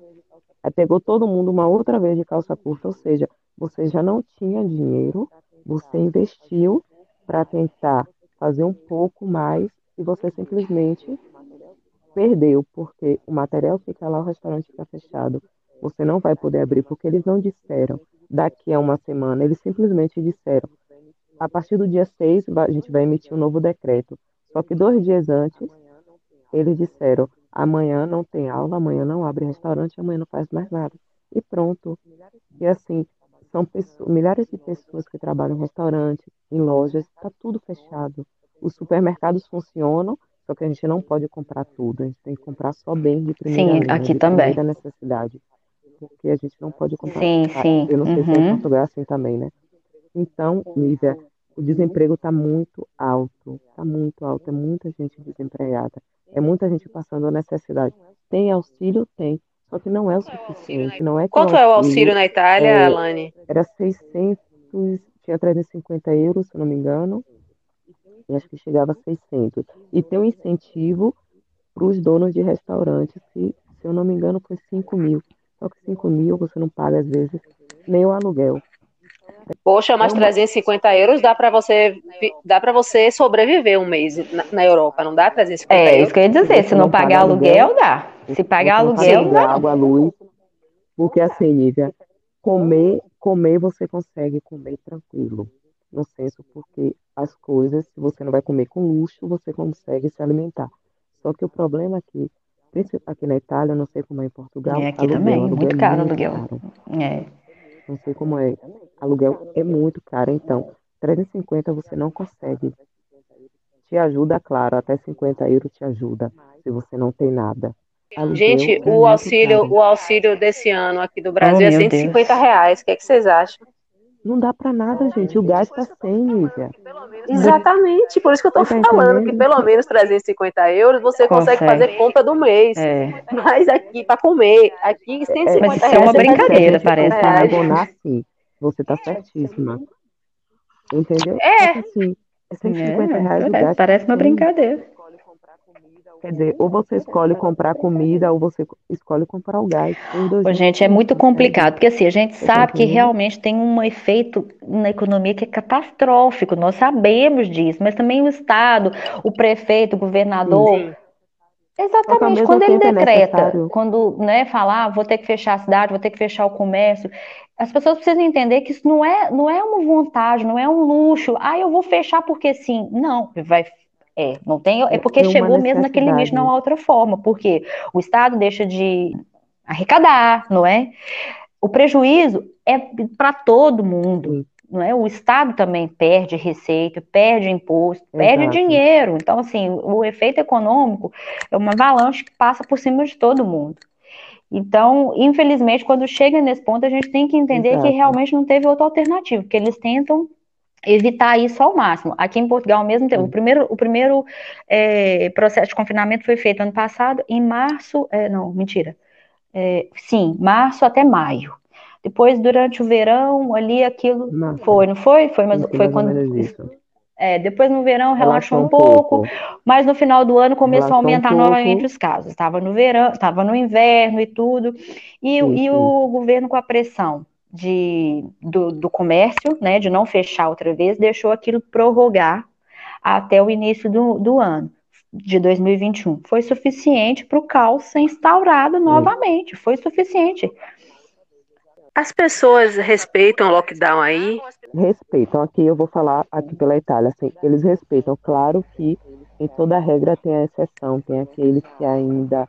Aí pegou todo mundo uma outra vez de calça curta, ou seja, você já não tinha dinheiro, você investiu para tentar fazer um pouco mais e você simplesmente perdeu, porque o material fica lá, o restaurante fica fechado. Você não vai poder abrir, porque eles não disseram daqui a uma semana, eles simplesmente disseram a partir do dia 6 a gente vai emitir um novo decreto. Só que dois dias antes, eles disseram Amanhã não tem aula, amanhã não abre restaurante, amanhã não faz mais nada. E pronto. E assim, são pessoas, milhares de pessoas que trabalham em restaurantes, em lojas, está tudo fechado. Os supermercados funcionam, só que a gente não pode comprar tudo, a gente tem que comprar só bem de primeira Sim, linha, aqui de também. necessidade. Porque a gente não pode comprar. Sim, sim. Eu não sei uhum. se é em. Portugal é assim também, né? Então, Lívia, o desemprego está muito alto, está muito alto, é muita gente desempregada. É muita gente passando necessidade. tem auxílio? Tem. Só que não é o suficiente. Não é Quanto é o auxílio na Itália, é, Alane? Era 600, tinha 350 euros, se eu não me engano. E acho que chegava a 600. E tem um incentivo para os donos de restaurantes, que, se eu não me engano, foi 5 mil. Só que 5 mil você não paga, às vezes, nem o aluguel. Poxa, mas 350 euros dá para você dá para você sobreviver um mês na, na, Europa, não dá 350 é, euros? É, isso que eu ia dizer, se não, não pagar aluguel, aluguel, dá. Se pagar aluguel, dá. Água, luz, porque assim, Nívia, comer, comer você consegue comer tranquilo, no senso porque as coisas, se você não vai comer com luxo, você consegue se alimentar. Só que o problema é que aqui na Itália, não sei como é em Portugal. É aqui aluguel, também, aluguel muito caro aluguel. Caro. É. Não sei como é. Aluguel é muito caro, então 350 você não consegue. Te ajuda, claro, até 50 euros te ajuda, se você não tem nada. Aluguel Gente, é o auxílio, caro. o auxílio desse ano aqui do Brasil oh, é 150 Deus. reais. O que, é que vocês acham? Não dá para nada, gente. O gás está sem, Lívia. Exatamente, por isso que eu tô tá falando que pelo menos 350 euros você consegue, consegue fazer conta do mês. É. Mas aqui, para comer, aqui 150 é, mas isso é uma brincadeira, parece. Abonar, sim. Você tá certíssima. Entendeu? É. Assim, é 150 é, reais o gás. Parece uma brincadeira. Quer dizer, ou você escolhe comprar comida ou você escolhe comprar o gás. Ô, gente, é muito complicado, porque assim, a gente sabe que realmente tem um efeito na economia que é catastrófico, nós sabemos disso, mas também o Estado, o prefeito, o governador. Sim. Exatamente, quando ele é decreta, é quando né, falar, ah, vou ter que fechar a cidade, vou ter que fechar o comércio, as pessoas precisam entender que isso não é, não é uma vontade, não é um luxo. Ah, eu vou fechar porque sim. Não, vai é, não tem, é porque chegou mesmo naquele limite, não há outra forma, porque o Estado deixa de arrecadar, não é? O prejuízo é para todo mundo, não é? O Estado também perde receita, perde imposto, Exato. perde dinheiro. Então, assim, o efeito econômico é uma avalanche que passa por cima de todo mundo. Então, infelizmente, quando chega nesse ponto, a gente tem que entender Exato. que realmente não teve outra alternativa, porque eles tentam evitar isso ao máximo. Aqui em Portugal mesmo, o primeiro, o primeiro é, processo de confinamento foi feito ano passado, em março, é, não, mentira, é, sim, março até maio. Depois, durante o verão, ali aquilo Nossa. foi, não foi? Foi, mas foi quando. É, depois no verão relaxou, relaxou um, pouco, pouco, mas no final do ano começou relaxou a aumentar um novamente os casos. Estava no verão, estava no inverno e tudo. E, e o governo com a pressão de, do, do comércio, né, de não fechar outra vez, deixou aquilo prorrogar até o início do, do ano de 2021. Foi suficiente para o caos ser instaurado novamente. Foi suficiente. As pessoas respeitam o lockdown aí? Respeitam. Aqui eu vou falar aqui pela Itália. Assim, eles respeitam. Claro que em toda regra tem a exceção. Tem aqueles que ainda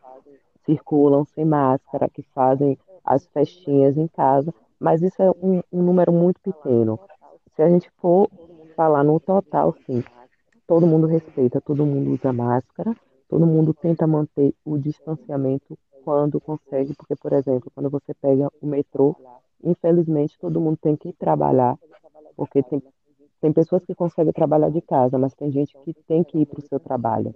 circulam sem máscara, que fazem as festinhas em casa mas isso é um, um número muito pequeno. Se a gente for falar no total, sim, todo mundo respeita, todo mundo usa máscara, todo mundo tenta manter o distanciamento quando consegue, porque, por exemplo, quando você pega o metrô, infelizmente todo mundo tem que trabalhar, porque tem, tem pessoas que conseguem trabalhar de casa, mas tem gente que tem que ir para o seu trabalho.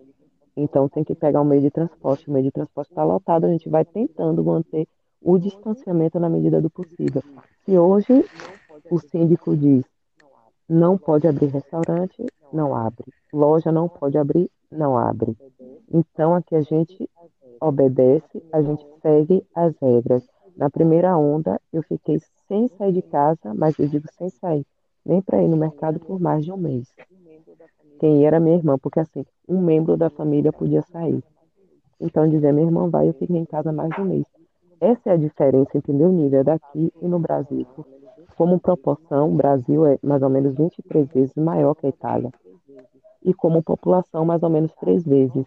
Então tem que pegar um meio de transporte, o meio de transporte está lotado, a gente vai tentando manter o distanciamento na medida do possível. Se hoje o síndico diz não pode abrir restaurante, não abre. Loja não pode abrir, não abre. Então aqui a gente obedece, a gente segue as regras. Na primeira onda eu fiquei sem sair de casa, mas eu digo sem sair, nem para ir no mercado por mais de um mês. Quem era minha irmã, porque assim, um membro da família podia sair. Então dizia, minha irmã vai, eu fiquei em casa mais de um mês. Essa é a diferença, entendeu, Nível, daqui e no Brasil. Como proporção, o Brasil é mais ou menos 23 vezes maior que a Itália. E como população, mais ou menos três vezes.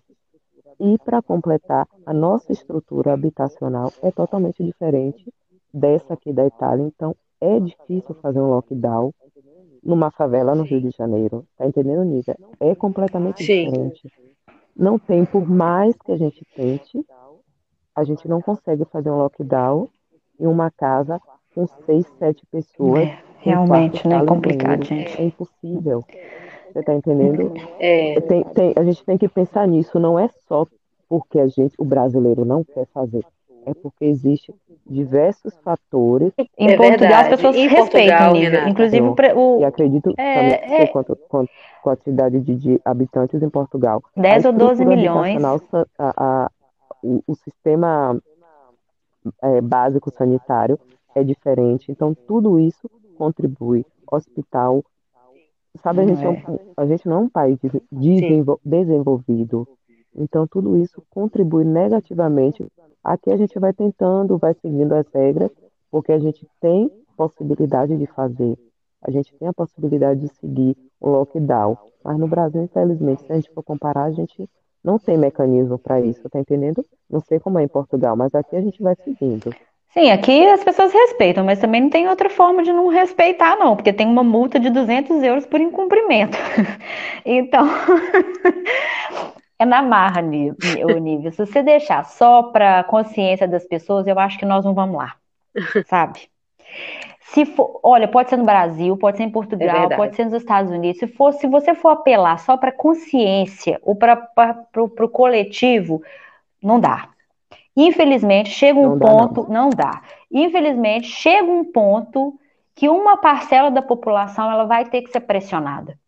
E para completar, a nossa estrutura habitacional é totalmente diferente dessa aqui da Itália. Então, é difícil fazer um lockdown numa favela no Rio de Janeiro. Tá entendendo, Nívia? É completamente Sim. diferente. Não tem, por mais que a gente tente, a gente não consegue fazer um lockdown em uma casa com seis, sete pessoas. É, realmente, né? É complicado, gente. É impossível. Você tá entendendo? É. Tem, tem, a gente tem que pensar nisso, não é só porque a gente, o brasileiro não quer fazer, é porque existe diversos fatores. Em é Portugal verdade. as pessoas em respeitam Portugal, Inclusive o, E acredito é, também é... quanto, quanto, quantidade de, de, habitantes em Portugal. 10 ou 12 milhões. A, a, o, o, sistema é, básico sanitário é diferente. Então, tudo isso contribui. Hospital. Sabe, a gente, é. um, a gente não é um país desenvolvido. Então, tudo isso contribui negativamente. Aqui a gente vai tentando, vai seguindo as regras, porque a gente tem possibilidade de fazer. A gente tem a possibilidade de seguir o lockdown. Mas no Brasil, infelizmente, se a gente for comparar, a gente não tem mecanismo para isso, tá entendendo? Não sei como é em Portugal, mas aqui a gente vai seguindo. Sim, aqui as pessoas respeitam, mas também não tem outra forma de não respeitar, não, porque tem uma multa de 200 euros por incumprimento. então, é na marra, Nível. Se você deixar só para consciência das pessoas, eu acho que nós não vamos lá, sabe? Se for, olha, pode ser no Brasil, pode ser em Portugal, é pode ser nos Estados Unidos. Se for, se você for apelar só para consciência ou para o coletivo, não dá. Infelizmente, chega um não ponto, dá, não. não dá. Infelizmente, chega um ponto que uma parcela da população ela vai ter que ser pressionada.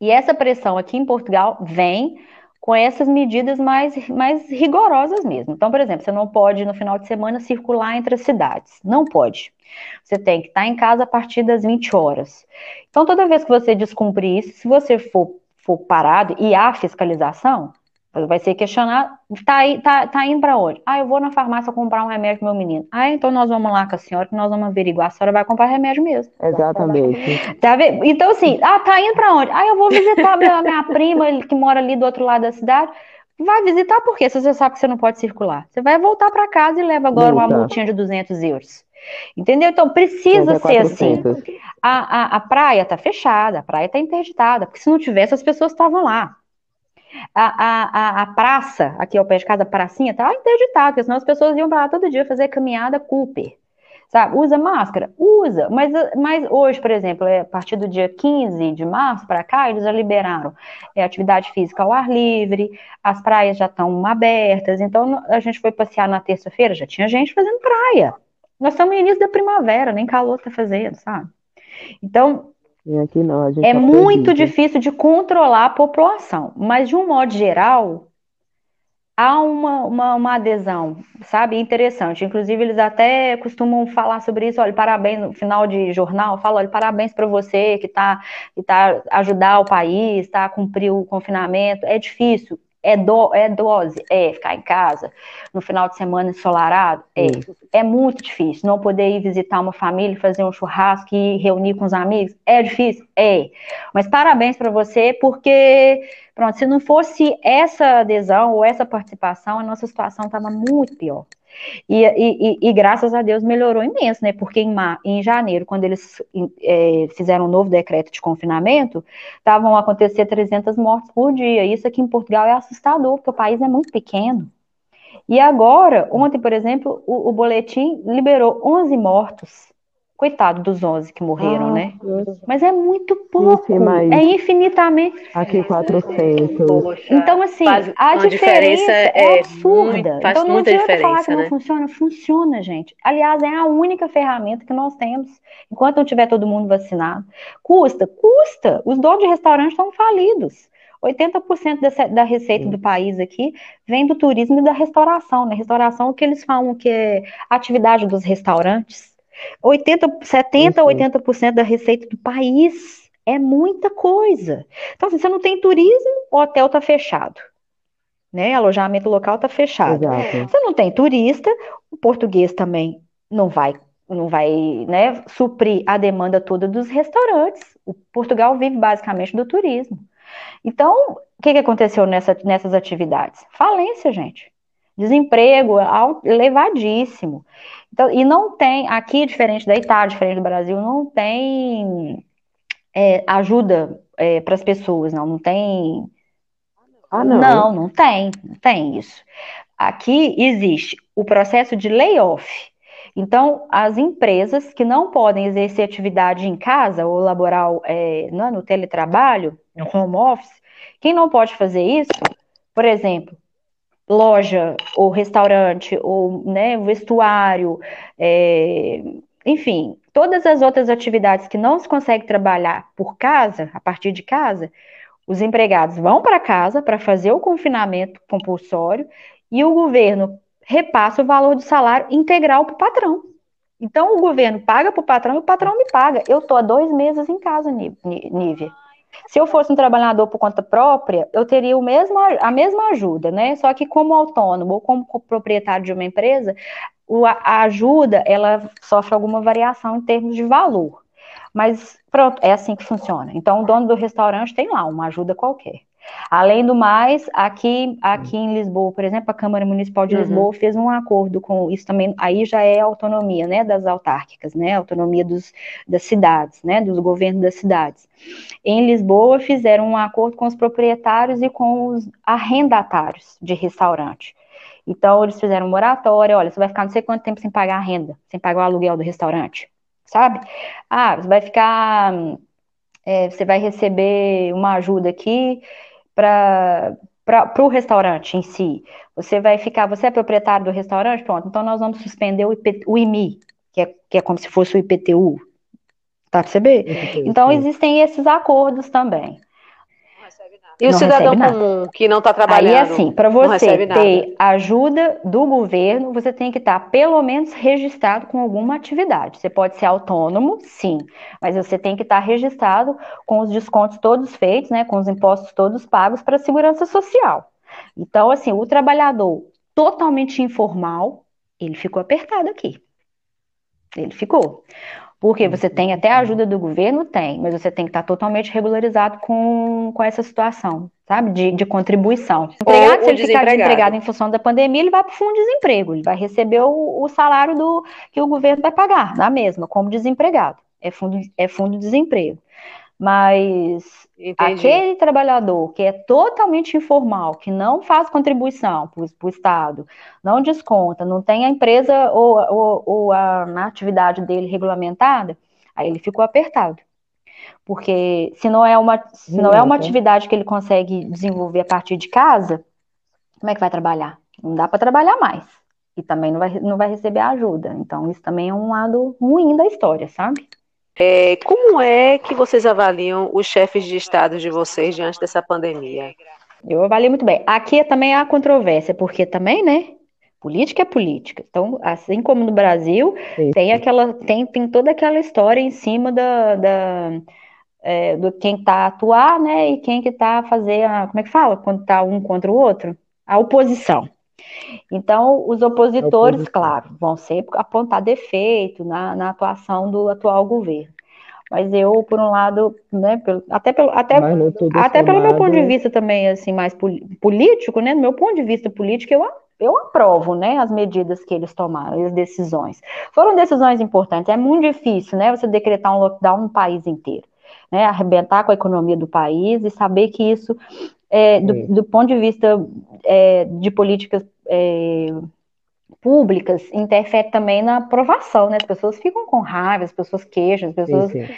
E essa pressão aqui em Portugal vem com essas medidas mais, mais rigorosas mesmo. Então, por exemplo, você não pode no final de semana circular entre as cidades. Não pode. Você tem que estar em casa a partir das 20 horas. Então, toda vez que você descumprir isso, se você for, for parado e há fiscalização, Vai ser questionado, tá, aí, tá, tá indo para onde? Ah, eu vou na farmácia comprar um remédio pro meu menino. Ah, então nós vamos lá com a senhora, que nós vamos averiguar. A senhora vai comprar remédio mesmo. Exatamente. Tá vendo? Então, assim, ah, tá indo para onde? Ah, eu vou visitar minha, minha prima que mora ali do outro lado da cidade. Vai visitar por quê? Se você sabe que você não pode circular. Você vai voltar para casa e leva agora uma multinha de 200 euros. Entendeu? Então precisa ser assim. A, a, a praia tá fechada, a praia tá interditada, porque se não tivesse, as pessoas estavam lá. A, a, a, praça, aqui ao pé de casa, a pracinha, tá interditada, porque senão as pessoas iam para lá todo dia fazer caminhada Cooper. Sabe? Usa máscara? Usa, mas, mas hoje, por exemplo, é, a partir do dia 15 de março para cá, eles já liberaram é, atividade física ao ar livre, as praias já estão abertas, então a gente foi passear na terça-feira, já tinha gente fazendo praia. Nós estamos no início da primavera, nem calor está fazendo, sabe? Então, não, é muito difícil de controlar a população, mas de um modo geral, há uma, uma, uma, adesão, sabe? Interessante. Inclusive, eles até costumam falar sobre isso. Olha, parabéns no final de jornal, fala, olha, parabéns para você que está que tá ajudar o país, tá a cumprir o confinamento. É difícil. É, do, é dose? É. Ficar em casa no final de semana ensolarado? É. É muito difícil. Não poder ir visitar uma família, fazer um churrasco e reunir com os amigos? É difícil? É. Mas parabéns para você, porque, pronto, se não fosse essa adesão ou essa participação, a nossa situação estava muito pior. E, e, e, graças a Deus melhorou imenso, né? Porque em, em janeiro, quando eles é, fizeram um novo decreto de confinamento, estavam a acontecer 300 mortes por dia. Isso aqui em Portugal é assustador, porque o país é muito pequeno. E agora, ontem, por exemplo, o, o boletim liberou 11 mortos Coitado dos 11 que morreram, ah, né? Mas é muito pouco. Sim, é infinitamente. Aqui 400. Poxa, então, assim, faz, a diferença, diferença é, é absurda. Muito, faz então, não muita diferença, falar que né? não funciona. Funciona, gente. Aliás, é a única ferramenta que nós temos. Enquanto não tiver todo mundo vacinado. Custa? Custa. Os donos de restaurantes estão falidos. 80% dessa, da receita Sim. do país aqui vem do turismo e da restauração. Né? Restauração, o que eles falam que é atividade dos restaurantes 80, 70, 80% da receita do país é muita coisa. Então, assim, você não tem turismo, o hotel está fechado. Né? Alojamento local está fechado. Exato. Você não tem turista, o português também não vai não vai né, suprir a demanda toda dos restaurantes. O Portugal vive basicamente do turismo. Então, o que, que aconteceu nessa, nessas atividades? Falência, gente. Desemprego elevadíssimo. Então, e não tem, aqui, diferente da Itália, diferente do Brasil, não tem é, ajuda é, para as pessoas, não, não tem. Ah, não. Não, não tem, não tem isso. Aqui existe o processo de layoff. Então, as empresas que não podem exercer atividade em casa ou laboral é, no, no teletrabalho, no home office, quem não pode fazer isso, por exemplo, loja ou restaurante ou né, vestuário, é, enfim, todas as outras atividades que não se consegue trabalhar por casa, a partir de casa, os empregados vão para casa para fazer o confinamento compulsório e o governo repassa o valor do salário integral para o patrão. Então o governo paga para o patrão e o patrão me paga. Eu estou há dois meses em casa, Nívia. Se eu fosse um trabalhador por conta própria, eu teria o mesmo, a mesma ajuda, né? Só que como autônomo ou como proprietário de uma empresa, a ajuda ela sofre alguma variação em termos de valor. Mas pronto, é assim que funciona. Então o dono do restaurante tem lá uma ajuda qualquer. Além do mais, aqui, aqui em Lisboa, por exemplo, a Câmara Municipal de uhum. Lisboa fez um acordo com isso também, aí já é autonomia, né, das autárquicas, né, autonomia dos, das cidades, né, dos governos das cidades. Em Lisboa fizeram um acordo com os proprietários e com os arrendatários de restaurante. Então eles fizeram moratória, olha, você vai ficar não sei quanto tempo sem pagar a renda, sem pagar o aluguel do restaurante, sabe? Ah, você vai ficar, é, você vai receber uma ajuda aqui para o restaurante em si. Você vai ficar, você é proprietário do restaurante? Pronto, então nós vamos suspender o, IP, o IMI, que é, que é como se fosse o IPTU. Tá percebendo? Então existem esses acordos também. E o cidadão comum que não está trabalhando? Aí assim, para você ter ajuda do governo, você tem que estar tá, pelo menos registrado com alguma atividade. Você pode ser autônomo, sim, mas você tem que estar tá registrado com os descontos todos feitos, né, com os impostos todos pagos para a segurança social. Então, assim, o trabalhador totalmente informal, ele ficou apertado aqui. Ele ficou. Porque você tem até a ajuda do governo? Tem, mas você tem que estar totalmente regularizado com, com essa situação, sabe? De, de contribuição. Empregado, se ele ficar desempregado em função da pandemia, ele vai para o fundo de desemprego, ele vai receber o, o salário do, que o governo vai pagar, na mesma, como desempregado. É fundo, é fundo de desemprego. Mas Entendi. aquele trabalhador que é totalmente informal, que não faz contribuição para o Estado, não desconta, não tem a empresa ou, ou, ou a, a atividade dele regulamentada, aí ele ficou apertado. Porque se não é uma, se não é uma atividade que ele consegue desenvolver a partir de casa, como é que vai trabalhar? Não dá para trabalhar mais. E também não vai, não vai receber ajuda. Então, isso também é um lado ruim da história, sabe? É, como é que vocês avaliam os chefes de estado de vocês diante dessa pandemia? Eu avalio muito bem. Aqui também há controvérsia, porque também, né? Política é política. Então, assim como no Brasil, tem aquela, tem, tem toda aquela história em cima da, da é, do quem está a atuar, né? E quem que está a fazer a, como é que fala? Quando está um contra o outro? A oposição. Então, os opositores, claro, vão sempre apontar defeito na, na atuação do atual governo. Mas eu, por um lado, né, pelo, até, pelo, até, até pelo meu ponto de vista também, assim, mais político, né, do meu ponto de vista político, eu, eu aprovo, né, as medidas que eles tomaram, as decisões. Foram decisões importantes, é muito difícil, né, você decretar um lockdown no país inteiro, né, arrebentar com a economia do país e saber que isso, é, do, do, ponto de vista é, de políticas é, públicas interfere também na aprovação, né? As pessoas ficam com raiva, as pessoas queixam, as pessoas. Sim, sim.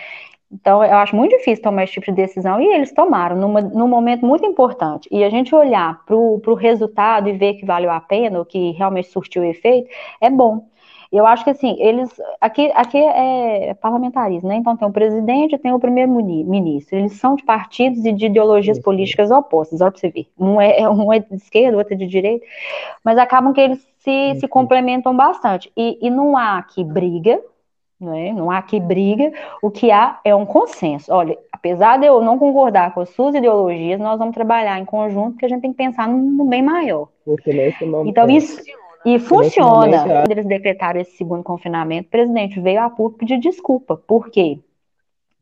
Então, eu acho muito difícil tomar esse tipo de decisão, e eles tomaram numa, num momento muito importante. E a gente olhar para o resultado e ver que valeu a pena, ou que realmente surtiu efeito, é bom. Eu acho que assim, eles. Aqui, aqui é parlamentarismo, né? Então tem o presidente e tem o primeiro-ministro. Eles são de partidos e de ideologias políticas opostas, olha para você ver. Um é, um é de esquerda, outro é de direita, mas acabam que eles se, se complementam bastante. E, e não há aqui briga, né? não há aqui briga, o que há é um consenso. Olha, apesar de eu não concordar com as suas ideologias, nós vamos trabalhar em conjunto, porque a gente tem que pensar no bem maior. Então, isso e funciona. Quando eles decretaram esse segundo confinamento, o presidente veio a público pedir desculpa. Por quê?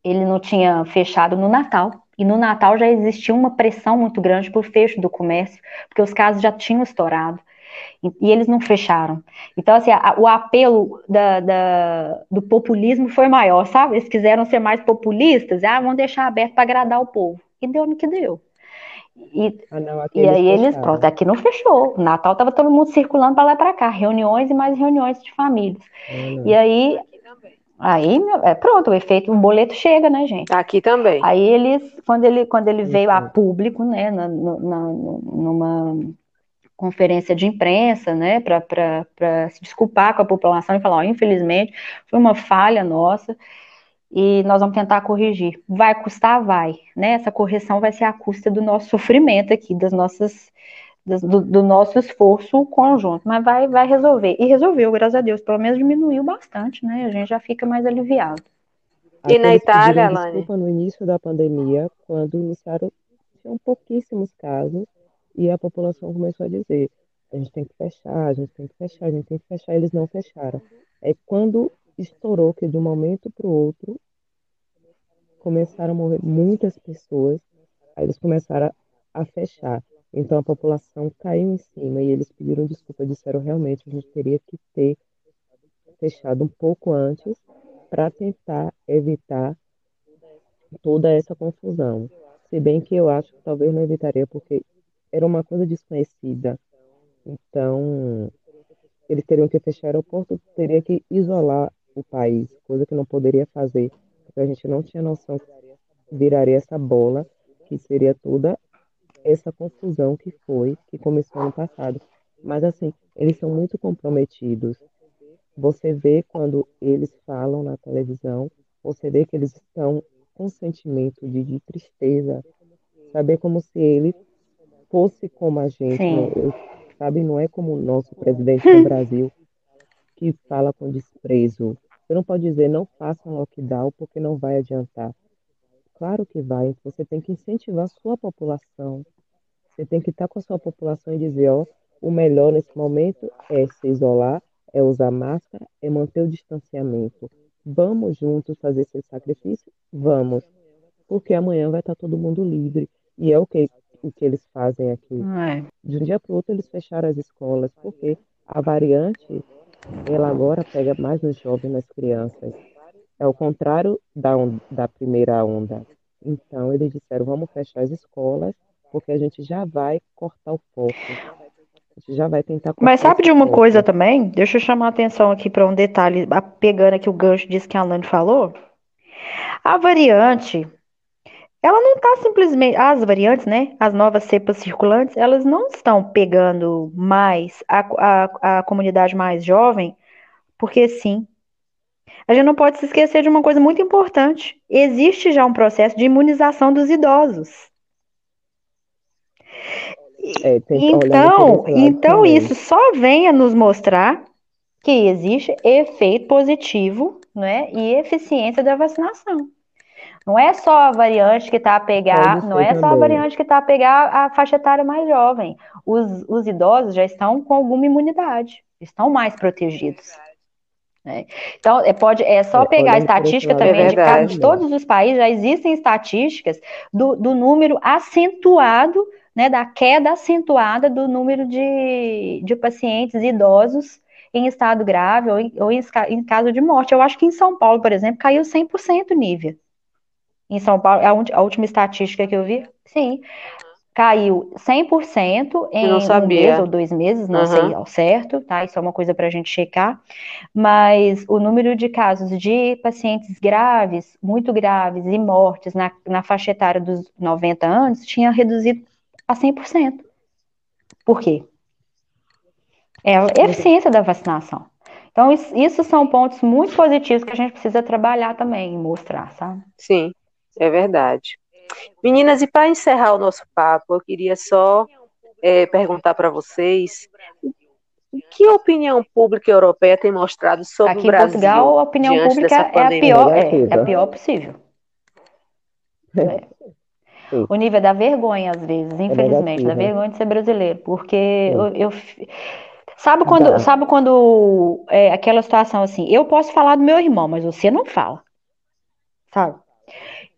Ele não tinha fechado no Natal. E no Natal já existia uma pressão muito grande por fecho do comércio, porque os casos já tinham estourado. E, e eles não fecharam. Então, assim, a, o apelo da, da, do populismo foi maior, sabe? Eles quiseram ser mais populistas. Ah, vamos deixar aberto para agradar o povo. E deu no que deu. E, ah, não, e aí eles, fecharam. pronto, aqui não fechou. Natal tava todo mundo circulando para lá e para cá, reuniões e mais reuniões de famílias. Ah, e aí, aí é, pronto, o efeito, o boleto chega, né, gente? Aqui também. Aí eles, quando ele, quando ele veio a público, né, na, na, numa conferência de imprensa, né, para se desculpar com a população e falar, ó, infelizmente, foi uma falha nossa e nós vamos tentar corrigir. Vai custar? Vai, né? Essa correção vai ser a custa do nosso sofrimento aqui, das nossas do, do, nosso esforço conjunto, mas vai, vai resolver. E resolveu, graças a Deus, pelo menos diminuiu bastante, né? A gente já fica mais aliviado. E na Itália, Alane? Desculpa no início da pandemia, quando iniciaram, tinham pouquíssimos casos, e a população começou a dizer: a gente tem que fechar, a gente tem que fechar, a gente tem que fechar. Eles não fecharam. É quando estourou que de um momento para o outro começaram a morrer muitas pessoas, aí eles começaram a, a fechar. Então a população caiu em cima e eles pediram desculpa, disseram realmente a gente teria que ter fechado um pouco antes para tentar evitar toda essa confusão. Se bem que eu acho que talvez não evitaria, porque era uma coisa desconhecida. Então, eles teriam que fechar o aeroporto, teria que isolar o país, coisa que não poderia fazer, porque a gente não tinha noção que viraria essa bola, que seria toda essa confusão que foi, que começou no passado. Mas assim, eles são muito comprometidos. Você vê quando eles falam na televisão, você vê que eles estão com sentimento de, de tristeza, saber como se ele fosse como a gente, eu, sabe? Não é como o nosso presidente do Brasil, que fala com desprezo. Você não pode dizer não façam lockdown porque não vai adiantar. Claro que vai. Você tem que incentivar a sua população. Você tem que estar com a sua população e dizer, ó, o melhor nesse momento é se isolar, é usar máscara, é manter o distanciamento. Vamos juntos fazer esse sacrifício? Vamos. Porque amanhã vai estar todo mundo livre. E é o que, o que eles fazem aqui. É. De um dia para o outro, eles fecharam as escolas, porque a variante, ela agora pega mais nos jovens, nas crianças. É o contrário da, da primeira onda. Então, eles disseram: vamos fechar as escolas, porque a gente já vai cortar o foco. A gente já vai tentar Mas sabe de uma foco. coisa também? Deixa eu chamar a atenção aqui para um detalhe, pegando aqui o gancho disso que a Alane falou. A variante, ela não está simplesmente. As variantes, né? As novas cepas circulantes, elas não estão pegando mais a, a, a comunidade mais jovem, porque sim, a gente não pode se esquecer de uma coisa muito importante. Existe já um processo de imunização dos idosos. É, então, então isso só vem a nos mostrar que existe efeito positivo né, e eficiência da vacinação. Não é só a variante que está a pegar, não é só também. a variante que está a pegar a faixa etária mais jovem. Os, os idosos já estão com alguma imunidade, estão mais protegidos. Né? Então, é, pode, é só é, pegar a estatística também é de de todos os países, já existem estatísticas do, do número acentuado, né, da queda acentuada do número de, de pacientes idosos em estado grave ou, em, ou em, em, caso de morte. Eu acho que em São Paulo, por exemplo, caiu 100% nível. Em São Paulo, a, a última estatística que eu vi, sim caiu 100% em um mês ou dois meses, não uhum. sei ao certo, tá? Isso é uma coisa para a gente checar. Mas o número de casos de pacientes graves, muito graves e mortes na, na faixa etária dos 90 anos tinha reduzido a 100%. Por quê? É a eficiência da vacinação. Então, isso, isso são pontos muito positivos que a gente precisa trabalhar também e mostrar, sabe? Sim, é verdade. Meninas, e para encerrar o nosso papo, eu queria só é, perguntar para vocês o que a opinião pública europeia tem mostrado sobre Aqui o Brasil? Aqui em Portugal, a opinião pública é a, pior, é, é a pior possível. É. O nível da vergonha, às vezes, é infelizmente, da vergonha de ser brasileiro, porque eu, eu Sabe quando, sabe quando é, aquela situação assim, eu posso falar do meu irmão, mas você não fala. Sabe?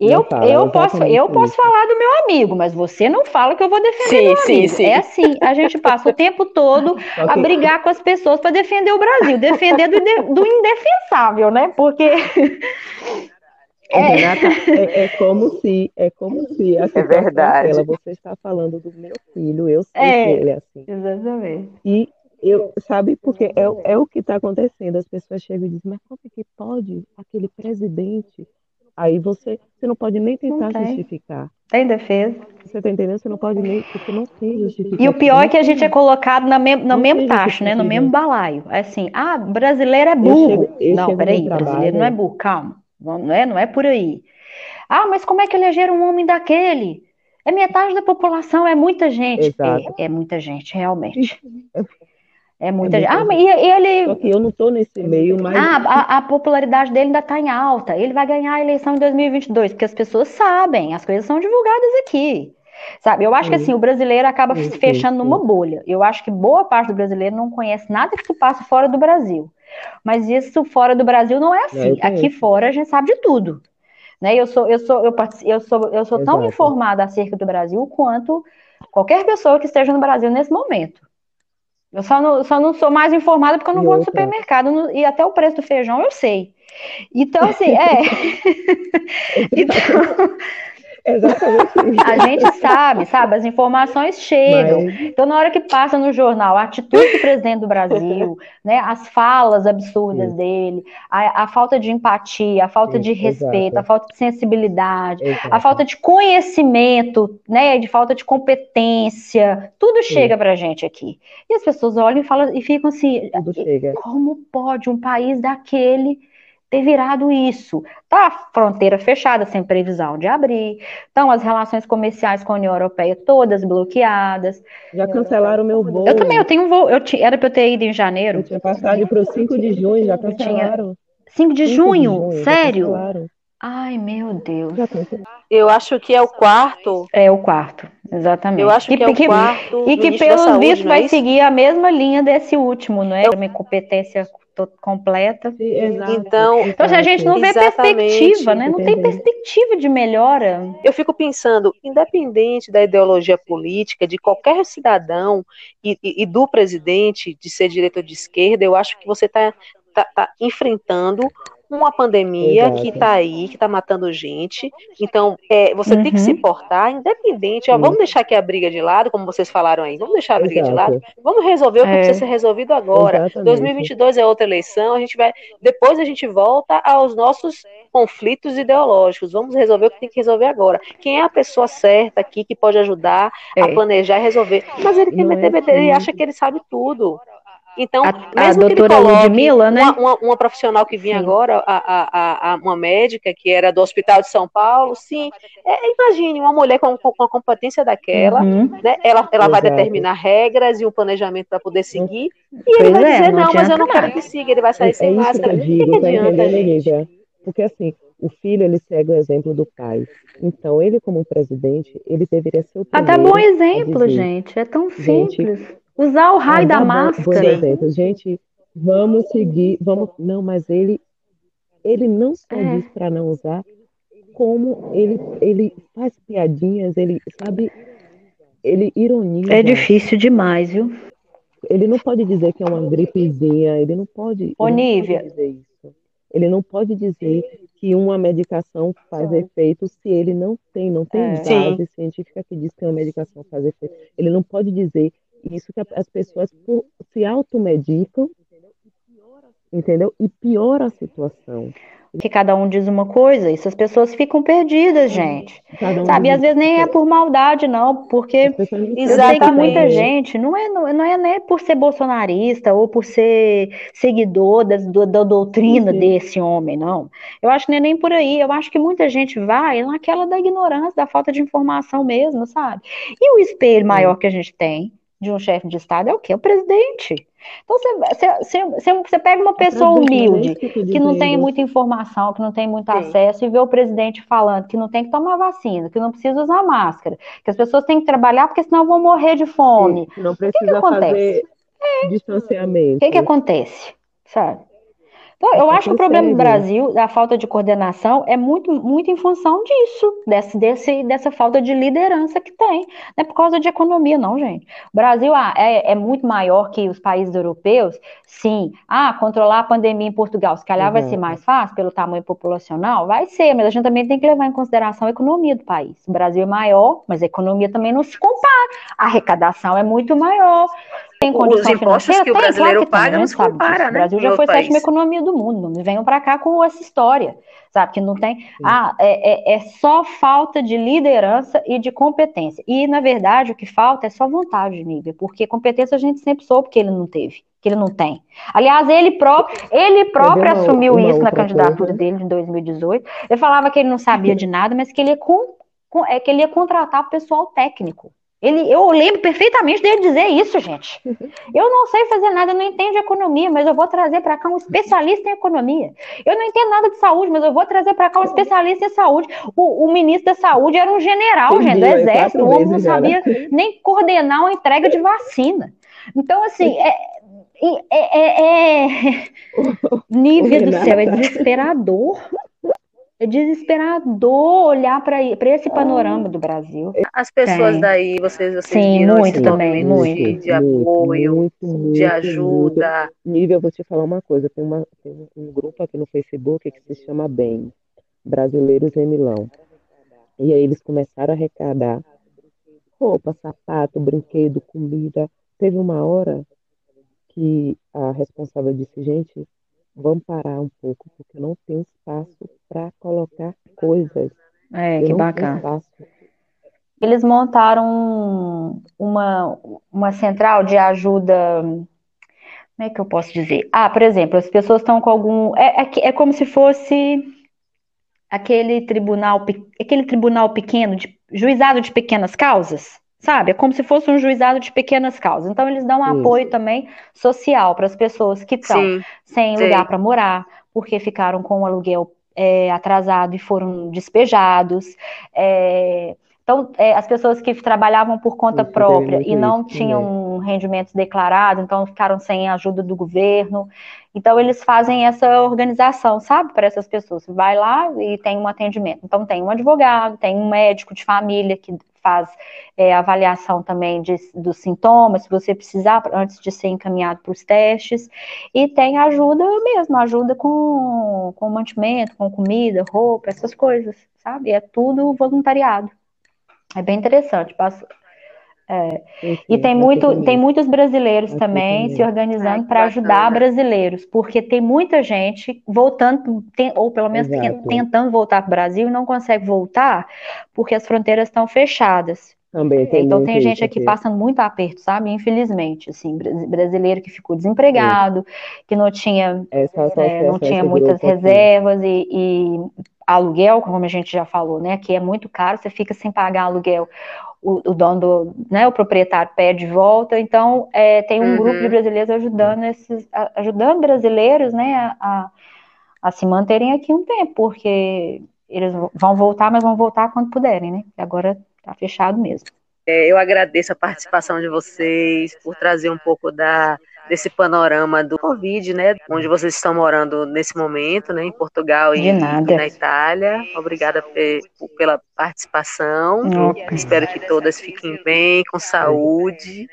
Eu, fala, eu, posso, eu posso falar do meu amigo, mas você não fala que eu vou defender sim, meu sim, amigo. Sim. É assim, a gente passa o tempo todo a brigar com as pessoas para defender o Brasil, defender do, do indefensável, né? Porque é. Renata, é, é, como se, é como se a é verdade. Dela, você está falando do meu filho, eu sei é, que ele é assim. Exatamente. E eu, sabe, porque é, é o que está acontecendo. As pessoas chegam e dizem, mas como é que pode aquele presidente Aí você, você não pode nem tentar justificar. Tem defesa. Você tá entendendo? Você não pode nem, porque não tem justificativa. E o pior é que a gente é colocado na me, no mesmo tacho, né? No mesmo balaio. É assim, ah, brasileiro é burro. Eu chego, eu não, peraí, brasileiro não é burro, calma. Não é, não é por aí. Ah, mas como é que elegeram um homem daquele? É metade da população, é muita gente. É, é, muita gente, realmente. É muita é gente. Ah, mas e, ele. Só que eu não estou nesse meio, mas. Ah, a, a popularidade dele ainda está em alta. Ele vai ganhar a eleição em 2022, porque as pessoas sabem, as coisas são divulgadas aqui. Sabe, eu acho que assim, o brasileiro acaba se fechando numa bolha. Eu acho que boa parte do brasileiro não conhece nada que se passa fora do Brasil. Mas isso fora do Brasil não é assim. Aqui fora a gente sabe de tudo. Né? Eu sou, eu sou, eu, eu sou, eu sou tão informada acerca do Brasil quanto qualquer pessoa que esteja no Brasil nesse momento. Eu só não, só não sou mais informada porque eu não vou no supermercado no, e até o preço do feijão eu sei. Então, assim, é. então, Exatamente. A gente sabe, sabe? As informações chegam. Mas... Então, na hora que passa no jornal a atitude do presidente do Brasil, né, as falas absurdas Sim. dele, a, a, falta de empatia, a falta Sim, de respeito, exato. a falta de sensibilidade, exato. a falta de conhecimento, né, de falta de competência, tudo Sim. chega pra gente aqui. E as pessoas olham e falam e ficam assim: como pode um país daquele ter virado isso. Tá a fronteira fechada, sem previsão de abrir. Estão as relações comerciais com a União Europeia todas bloqueadas. Já cancelaram o meu voo. Eu também, eu tenho um voo. Eu era para eu ter ido em janeiro. Eu tinha passado para o 5 de junho, já cancelaram. 5 de, 5 junho? de junho? Sério? Ai, meu Deus. Eu acho que é o quarto. É o quarto, exatamente. Eu acho que, que é o quarto. E que, pelo visto, vai é seguir a mesma linha desse último, não é? Uma incompetência completa. Então, então a gente não vê perspectiva, né? Não tem perspectiva de melhora. Eu fico pensando, independente da ideologia política de qualquer cidadão e, e, e do presidente de ser diretor de esquerda, eu acho que você está tá, tá enfrentando uma pandemia Exato. que está aí, que está matando gente. Então, é, você uhum. tem que se uhum. portar independente. Ó, vamos deixar aqui a briga de lado, como vocês falaram aí. Vamos deixar a briga Exato. de lado. Vamos resolver o que é. precisa ser resolvido agora. Exatamente. 2022 é outra eleição. A gente vai. Depois a gente volta aos nossos conflitos ideológicos. Vamos resolver o que tem que resolver agora. Quem é a pessoa certa aqui que pode ajudar é. a planejar e resolver? Mas ele quer meter, é ele acha que ele sabe tudo. Então, a, mesmo a que doutora ele Ludmilla, né? Uma, uma, uma, profissional que vinha sim. agora, a, a, a, uma médica que era do Hospital de São Paulo, sim. É, imagine uma mulher com, com, a competência daquela, uhum. né? Ela, ela vai determinar regras e um planejamento para poder seguir. E ele vai é, dizer, não, não mas eu não quero que siga, ele vai sair é, sem é máscara. O que, que tá adianta, gente? Porque assim, o filho ele segue o exemplo do pai. Então, ele como presidente, ele deveria ser o primeiro. Até bom exemplo, gente. É tão simples. Gente, Usar o raio da máscara. Por exemplo, gente, vamos seguir, vamos. Não, mas ele, ele não só é. diz para não usar, como ele, ele faz piadinhas, ele sabe, ele ironiza. É difícil demais, viu? Ele não pode dizer que é uma gripezinha, ele não pode. Onívia. Ele não pode dizer que uma medicação faz efeito se ele não tem, não tem é. base Sim. científica que diz que uma medicação faz efeito. Ele não pode dizer isso que as pessoas se automedicam, entendeu? E piora a situação. Que cada um diz uma coisa, e as pessoas ficam perdidas, gente. Um Sabe, e às vezes nem é por maldade, não, porque eu sei que muita gente não é, não é nem por ser bolsonarista ou por ser seguidor do, da doutrina Sim. desse homem, não. Eu acho que não é nem por aí. Eu acho que muita gente vai naquela da ignorância, da falta de informação mesmo, sabe? E o espelho maior que a gente tem de um chefe de Estado é o quê? É o presidente. Então, você, você, você, pega uma pessoa humilde, que não tem muita informação, que não tem muito Sim. acesso, e vê o presidente falando que não tem que tomar vacina, que não precisa usar máscara, que as pessoas têm que trabalhar porque senão vão morrer de fome. Sim, não precisa o que, que fazer é. distanciamento. O que, que acontece? Sabe? Então, eu acho que o problema do Brasil, da falta de coordenação, é muito, muito em função disso, desse, desse, dessa falta de liderança que tem. Não é por causa de economia, não, gente. O Brasil ah, é, é muito maior que os países europeus, sim. Ah, controlar a pandemia em Portugal, se calhar uhum. vai ser mais fácil pelo tamanho populacional? Vai ser, mas a gente também tem que levar em consideração a economia do país. O Brasil é maior, mas a economia também não se compara. A arrecadação é muito maior. Tem condição os impostos que o brasileiro tem, claro que paga não se compara, né? O Brasil já foi a sétima economia do mundo. Não venham para cá com essa história, sabe? Que não tem. Ah, é, é, é, só falta de liderança e de competência. E, na verdade, o que falta é só vontade, Nívia, porque competência a gente sempre soube que ele não teve, que ele não tem. Aliás, ele próprio, ele próprio uma, assumiu uma isso na candidatura coisa. dele em 2018. Ele falava que ele não sabia de nada, mas que ele ia, com, com, é, que ele ia contratar pessoal técnico. Ele, eu lembro perfeitamente dele dizer isso, gente. Eu não sei fazer nada, eu não entendo de economia, mas eu vou trazer para cá um especialista em economia. Eu não entendo nada de saúde, mas eu vou trazer para cá um especialista em saúde. O, o, ministro da saúde era um general, gente, do exército, o homem não sabia né? nem coordenar uma entrega de vacina. Então, assim, é, é, é, é... nível do céu, é desesperador é desesperador olhar para esse panorama do Brasil. As pessoas daí, vocês, vocês Sim, viram muito também, muito. De, de apoio, muito, muito, de ajuda. Nível, eu vou te falar uma coisa, tem, uma, tem um grupo aqui no Facebook que se chama BEM, Brasileiros em Milão. E aí eles começaram a arrecadar roupa, sapato, brinquedo, comida. Teve uma hora que a responsável disse, gente, vamos parar um pouco, porque não tem espaço para colocar coisas. É, Eu que bacana. Eles montaram uma, uma central de ajuda. Como é que eu posso dizer? Ah, por exemplo, as pessoas estão com algum. É, é, é como se fosse aquele tribunal, aquele tribunal pequeno, de, juizado de pequenas causas. Sabe? É como se fosse um juizado de pequenas causas. Então, eles dão um apoio também social para as pessoas que estão sem sim. lugar para morar, porque ficaram com o aluguel é, atrasado e foram despejados. É, então, é, as pessoas que trabalhavam por conta própria e não tinham rendimentos declarados, então ficaram sem a ajuda do governo. Então, eles fazem essa organização, sabe, para essas pessoas. Vai lá e tem um atendimento. Então, tem um advogado, tem um médico de família que faz é, avaliação também de, dos sintomas, se você precisar, antes de ser encaminhado para os testes. E tem ajuda mesmo, ajuda com, com mantimento, com comida, roupa, essas coisas, sabe? É tudo voluntariado. É bem interessante. É. E tem, muito, tem muitos brasileiros também se organizando para ajudar brasileiros, porque tem muita gente voltando, tem, ou pelo menos Exato. tentando voltar para o Brasil e não consegue voltar porque as fronteiras estão fechadas. Também tem então tem gente aqui, aqui passando muito aperto, sabe? Infelizmente, assim, brasileiro que ficou desempregado, que não tinha, é, não tinha muitas reservas e, e aluguel, como a gente já falou, né? Que é muito caro, você fica sem pagar aluguel o, o dono, do, né, o proprietário pede de volta. Então, é, tem um uhum. grupo de brasileiros ajudando esses, ajudando brasileiros, né, a, a se manterem aqui um tempo, porque eles vão voltar, mas vão voltar quando puderem, né? Agora está fechado mesmo. É, eu agradeço a participação de vocês por trazer um pouco da desse panorama do Covid, né? Onde vocês estão morando nesse momento, né? Em Portugal e, na Itália. Obrigada pela participação. Okay. Espero que todas fiquem bem, com saúde.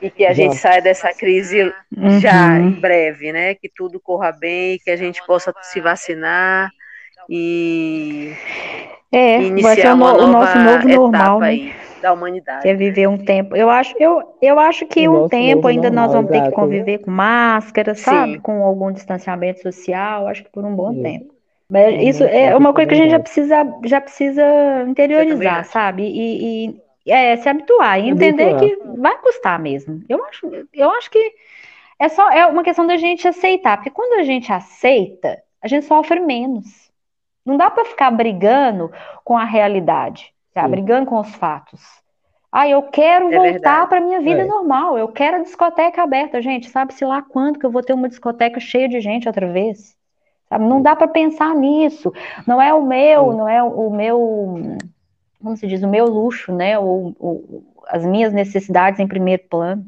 E que a gente saia dessa crise uhum. já em breve, né? Que tudo corra bem, que a gente possa se vacinar e é, iniciar vai ser o, no, o nosso novo normal, né? Da humanidade. Quer viver um tempo. Eu acho, eu, eu acho que um tempo ainda normal, nós vamos ter que conviver com máscara, sabe? Sim. Com algum distanciamento social, acho que por um bom Sim. tempo. Mas isso é uma coisa que a gente já precisa, já precisa interiorizar, sabe? E, e é, se habituar e entender habituar. que vai custar mesmo. Eu acho, eu acho que é só é uma questão da gente aceitar, porque quando a gente aceita, a gente sofre menos. Não dá para ficar brigando com a realidade. Tá brigando com os fatos. Ah, eu quero é voltar para minha vida é. normal. Eu quero a discoteca aberta, gente. Sabe-se lá quando que eu vou ter uma discoteca cheia de gente outra vez? Sabe? Não dá para pensar nisso. Não é o meu, não é o meu, como se diz, o meu luxo, né? O, o, as minhas necessidades em primeiro plano.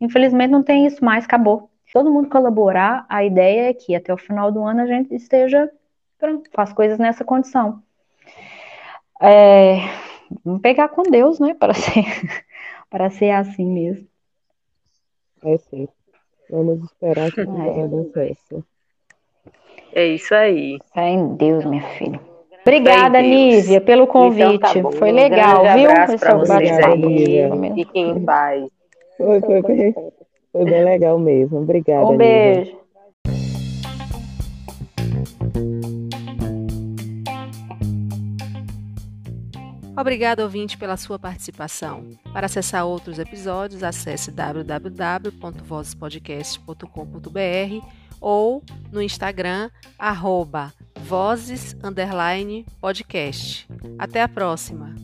Infelizmente não tem isso mais, acabou. Se todo mundo colaborar, a ideia é que até o final do ano a gente esteja pronto, faz coisas nessa condição. É, vamos pegar com Deus, né? Para ser, para ser assim mesmo. É sim. Vamos esperar que é. dê certo. É isso aí. Fé em Deus, minha filha. Obrigada, Nívia, pelo convite. Então, tá Foi legal, um viu? Abraço para vocês aí. Fiquem em paz. Foi, foi, foi, foi bem legal mesmo. Obrigada. Um beijo. Obrigado, ouvinte, pela sua participação. Para acessar outros episódios, acesse www.vozespodcast.com.br ou no Instagram, arroba vozes, Até a próxima!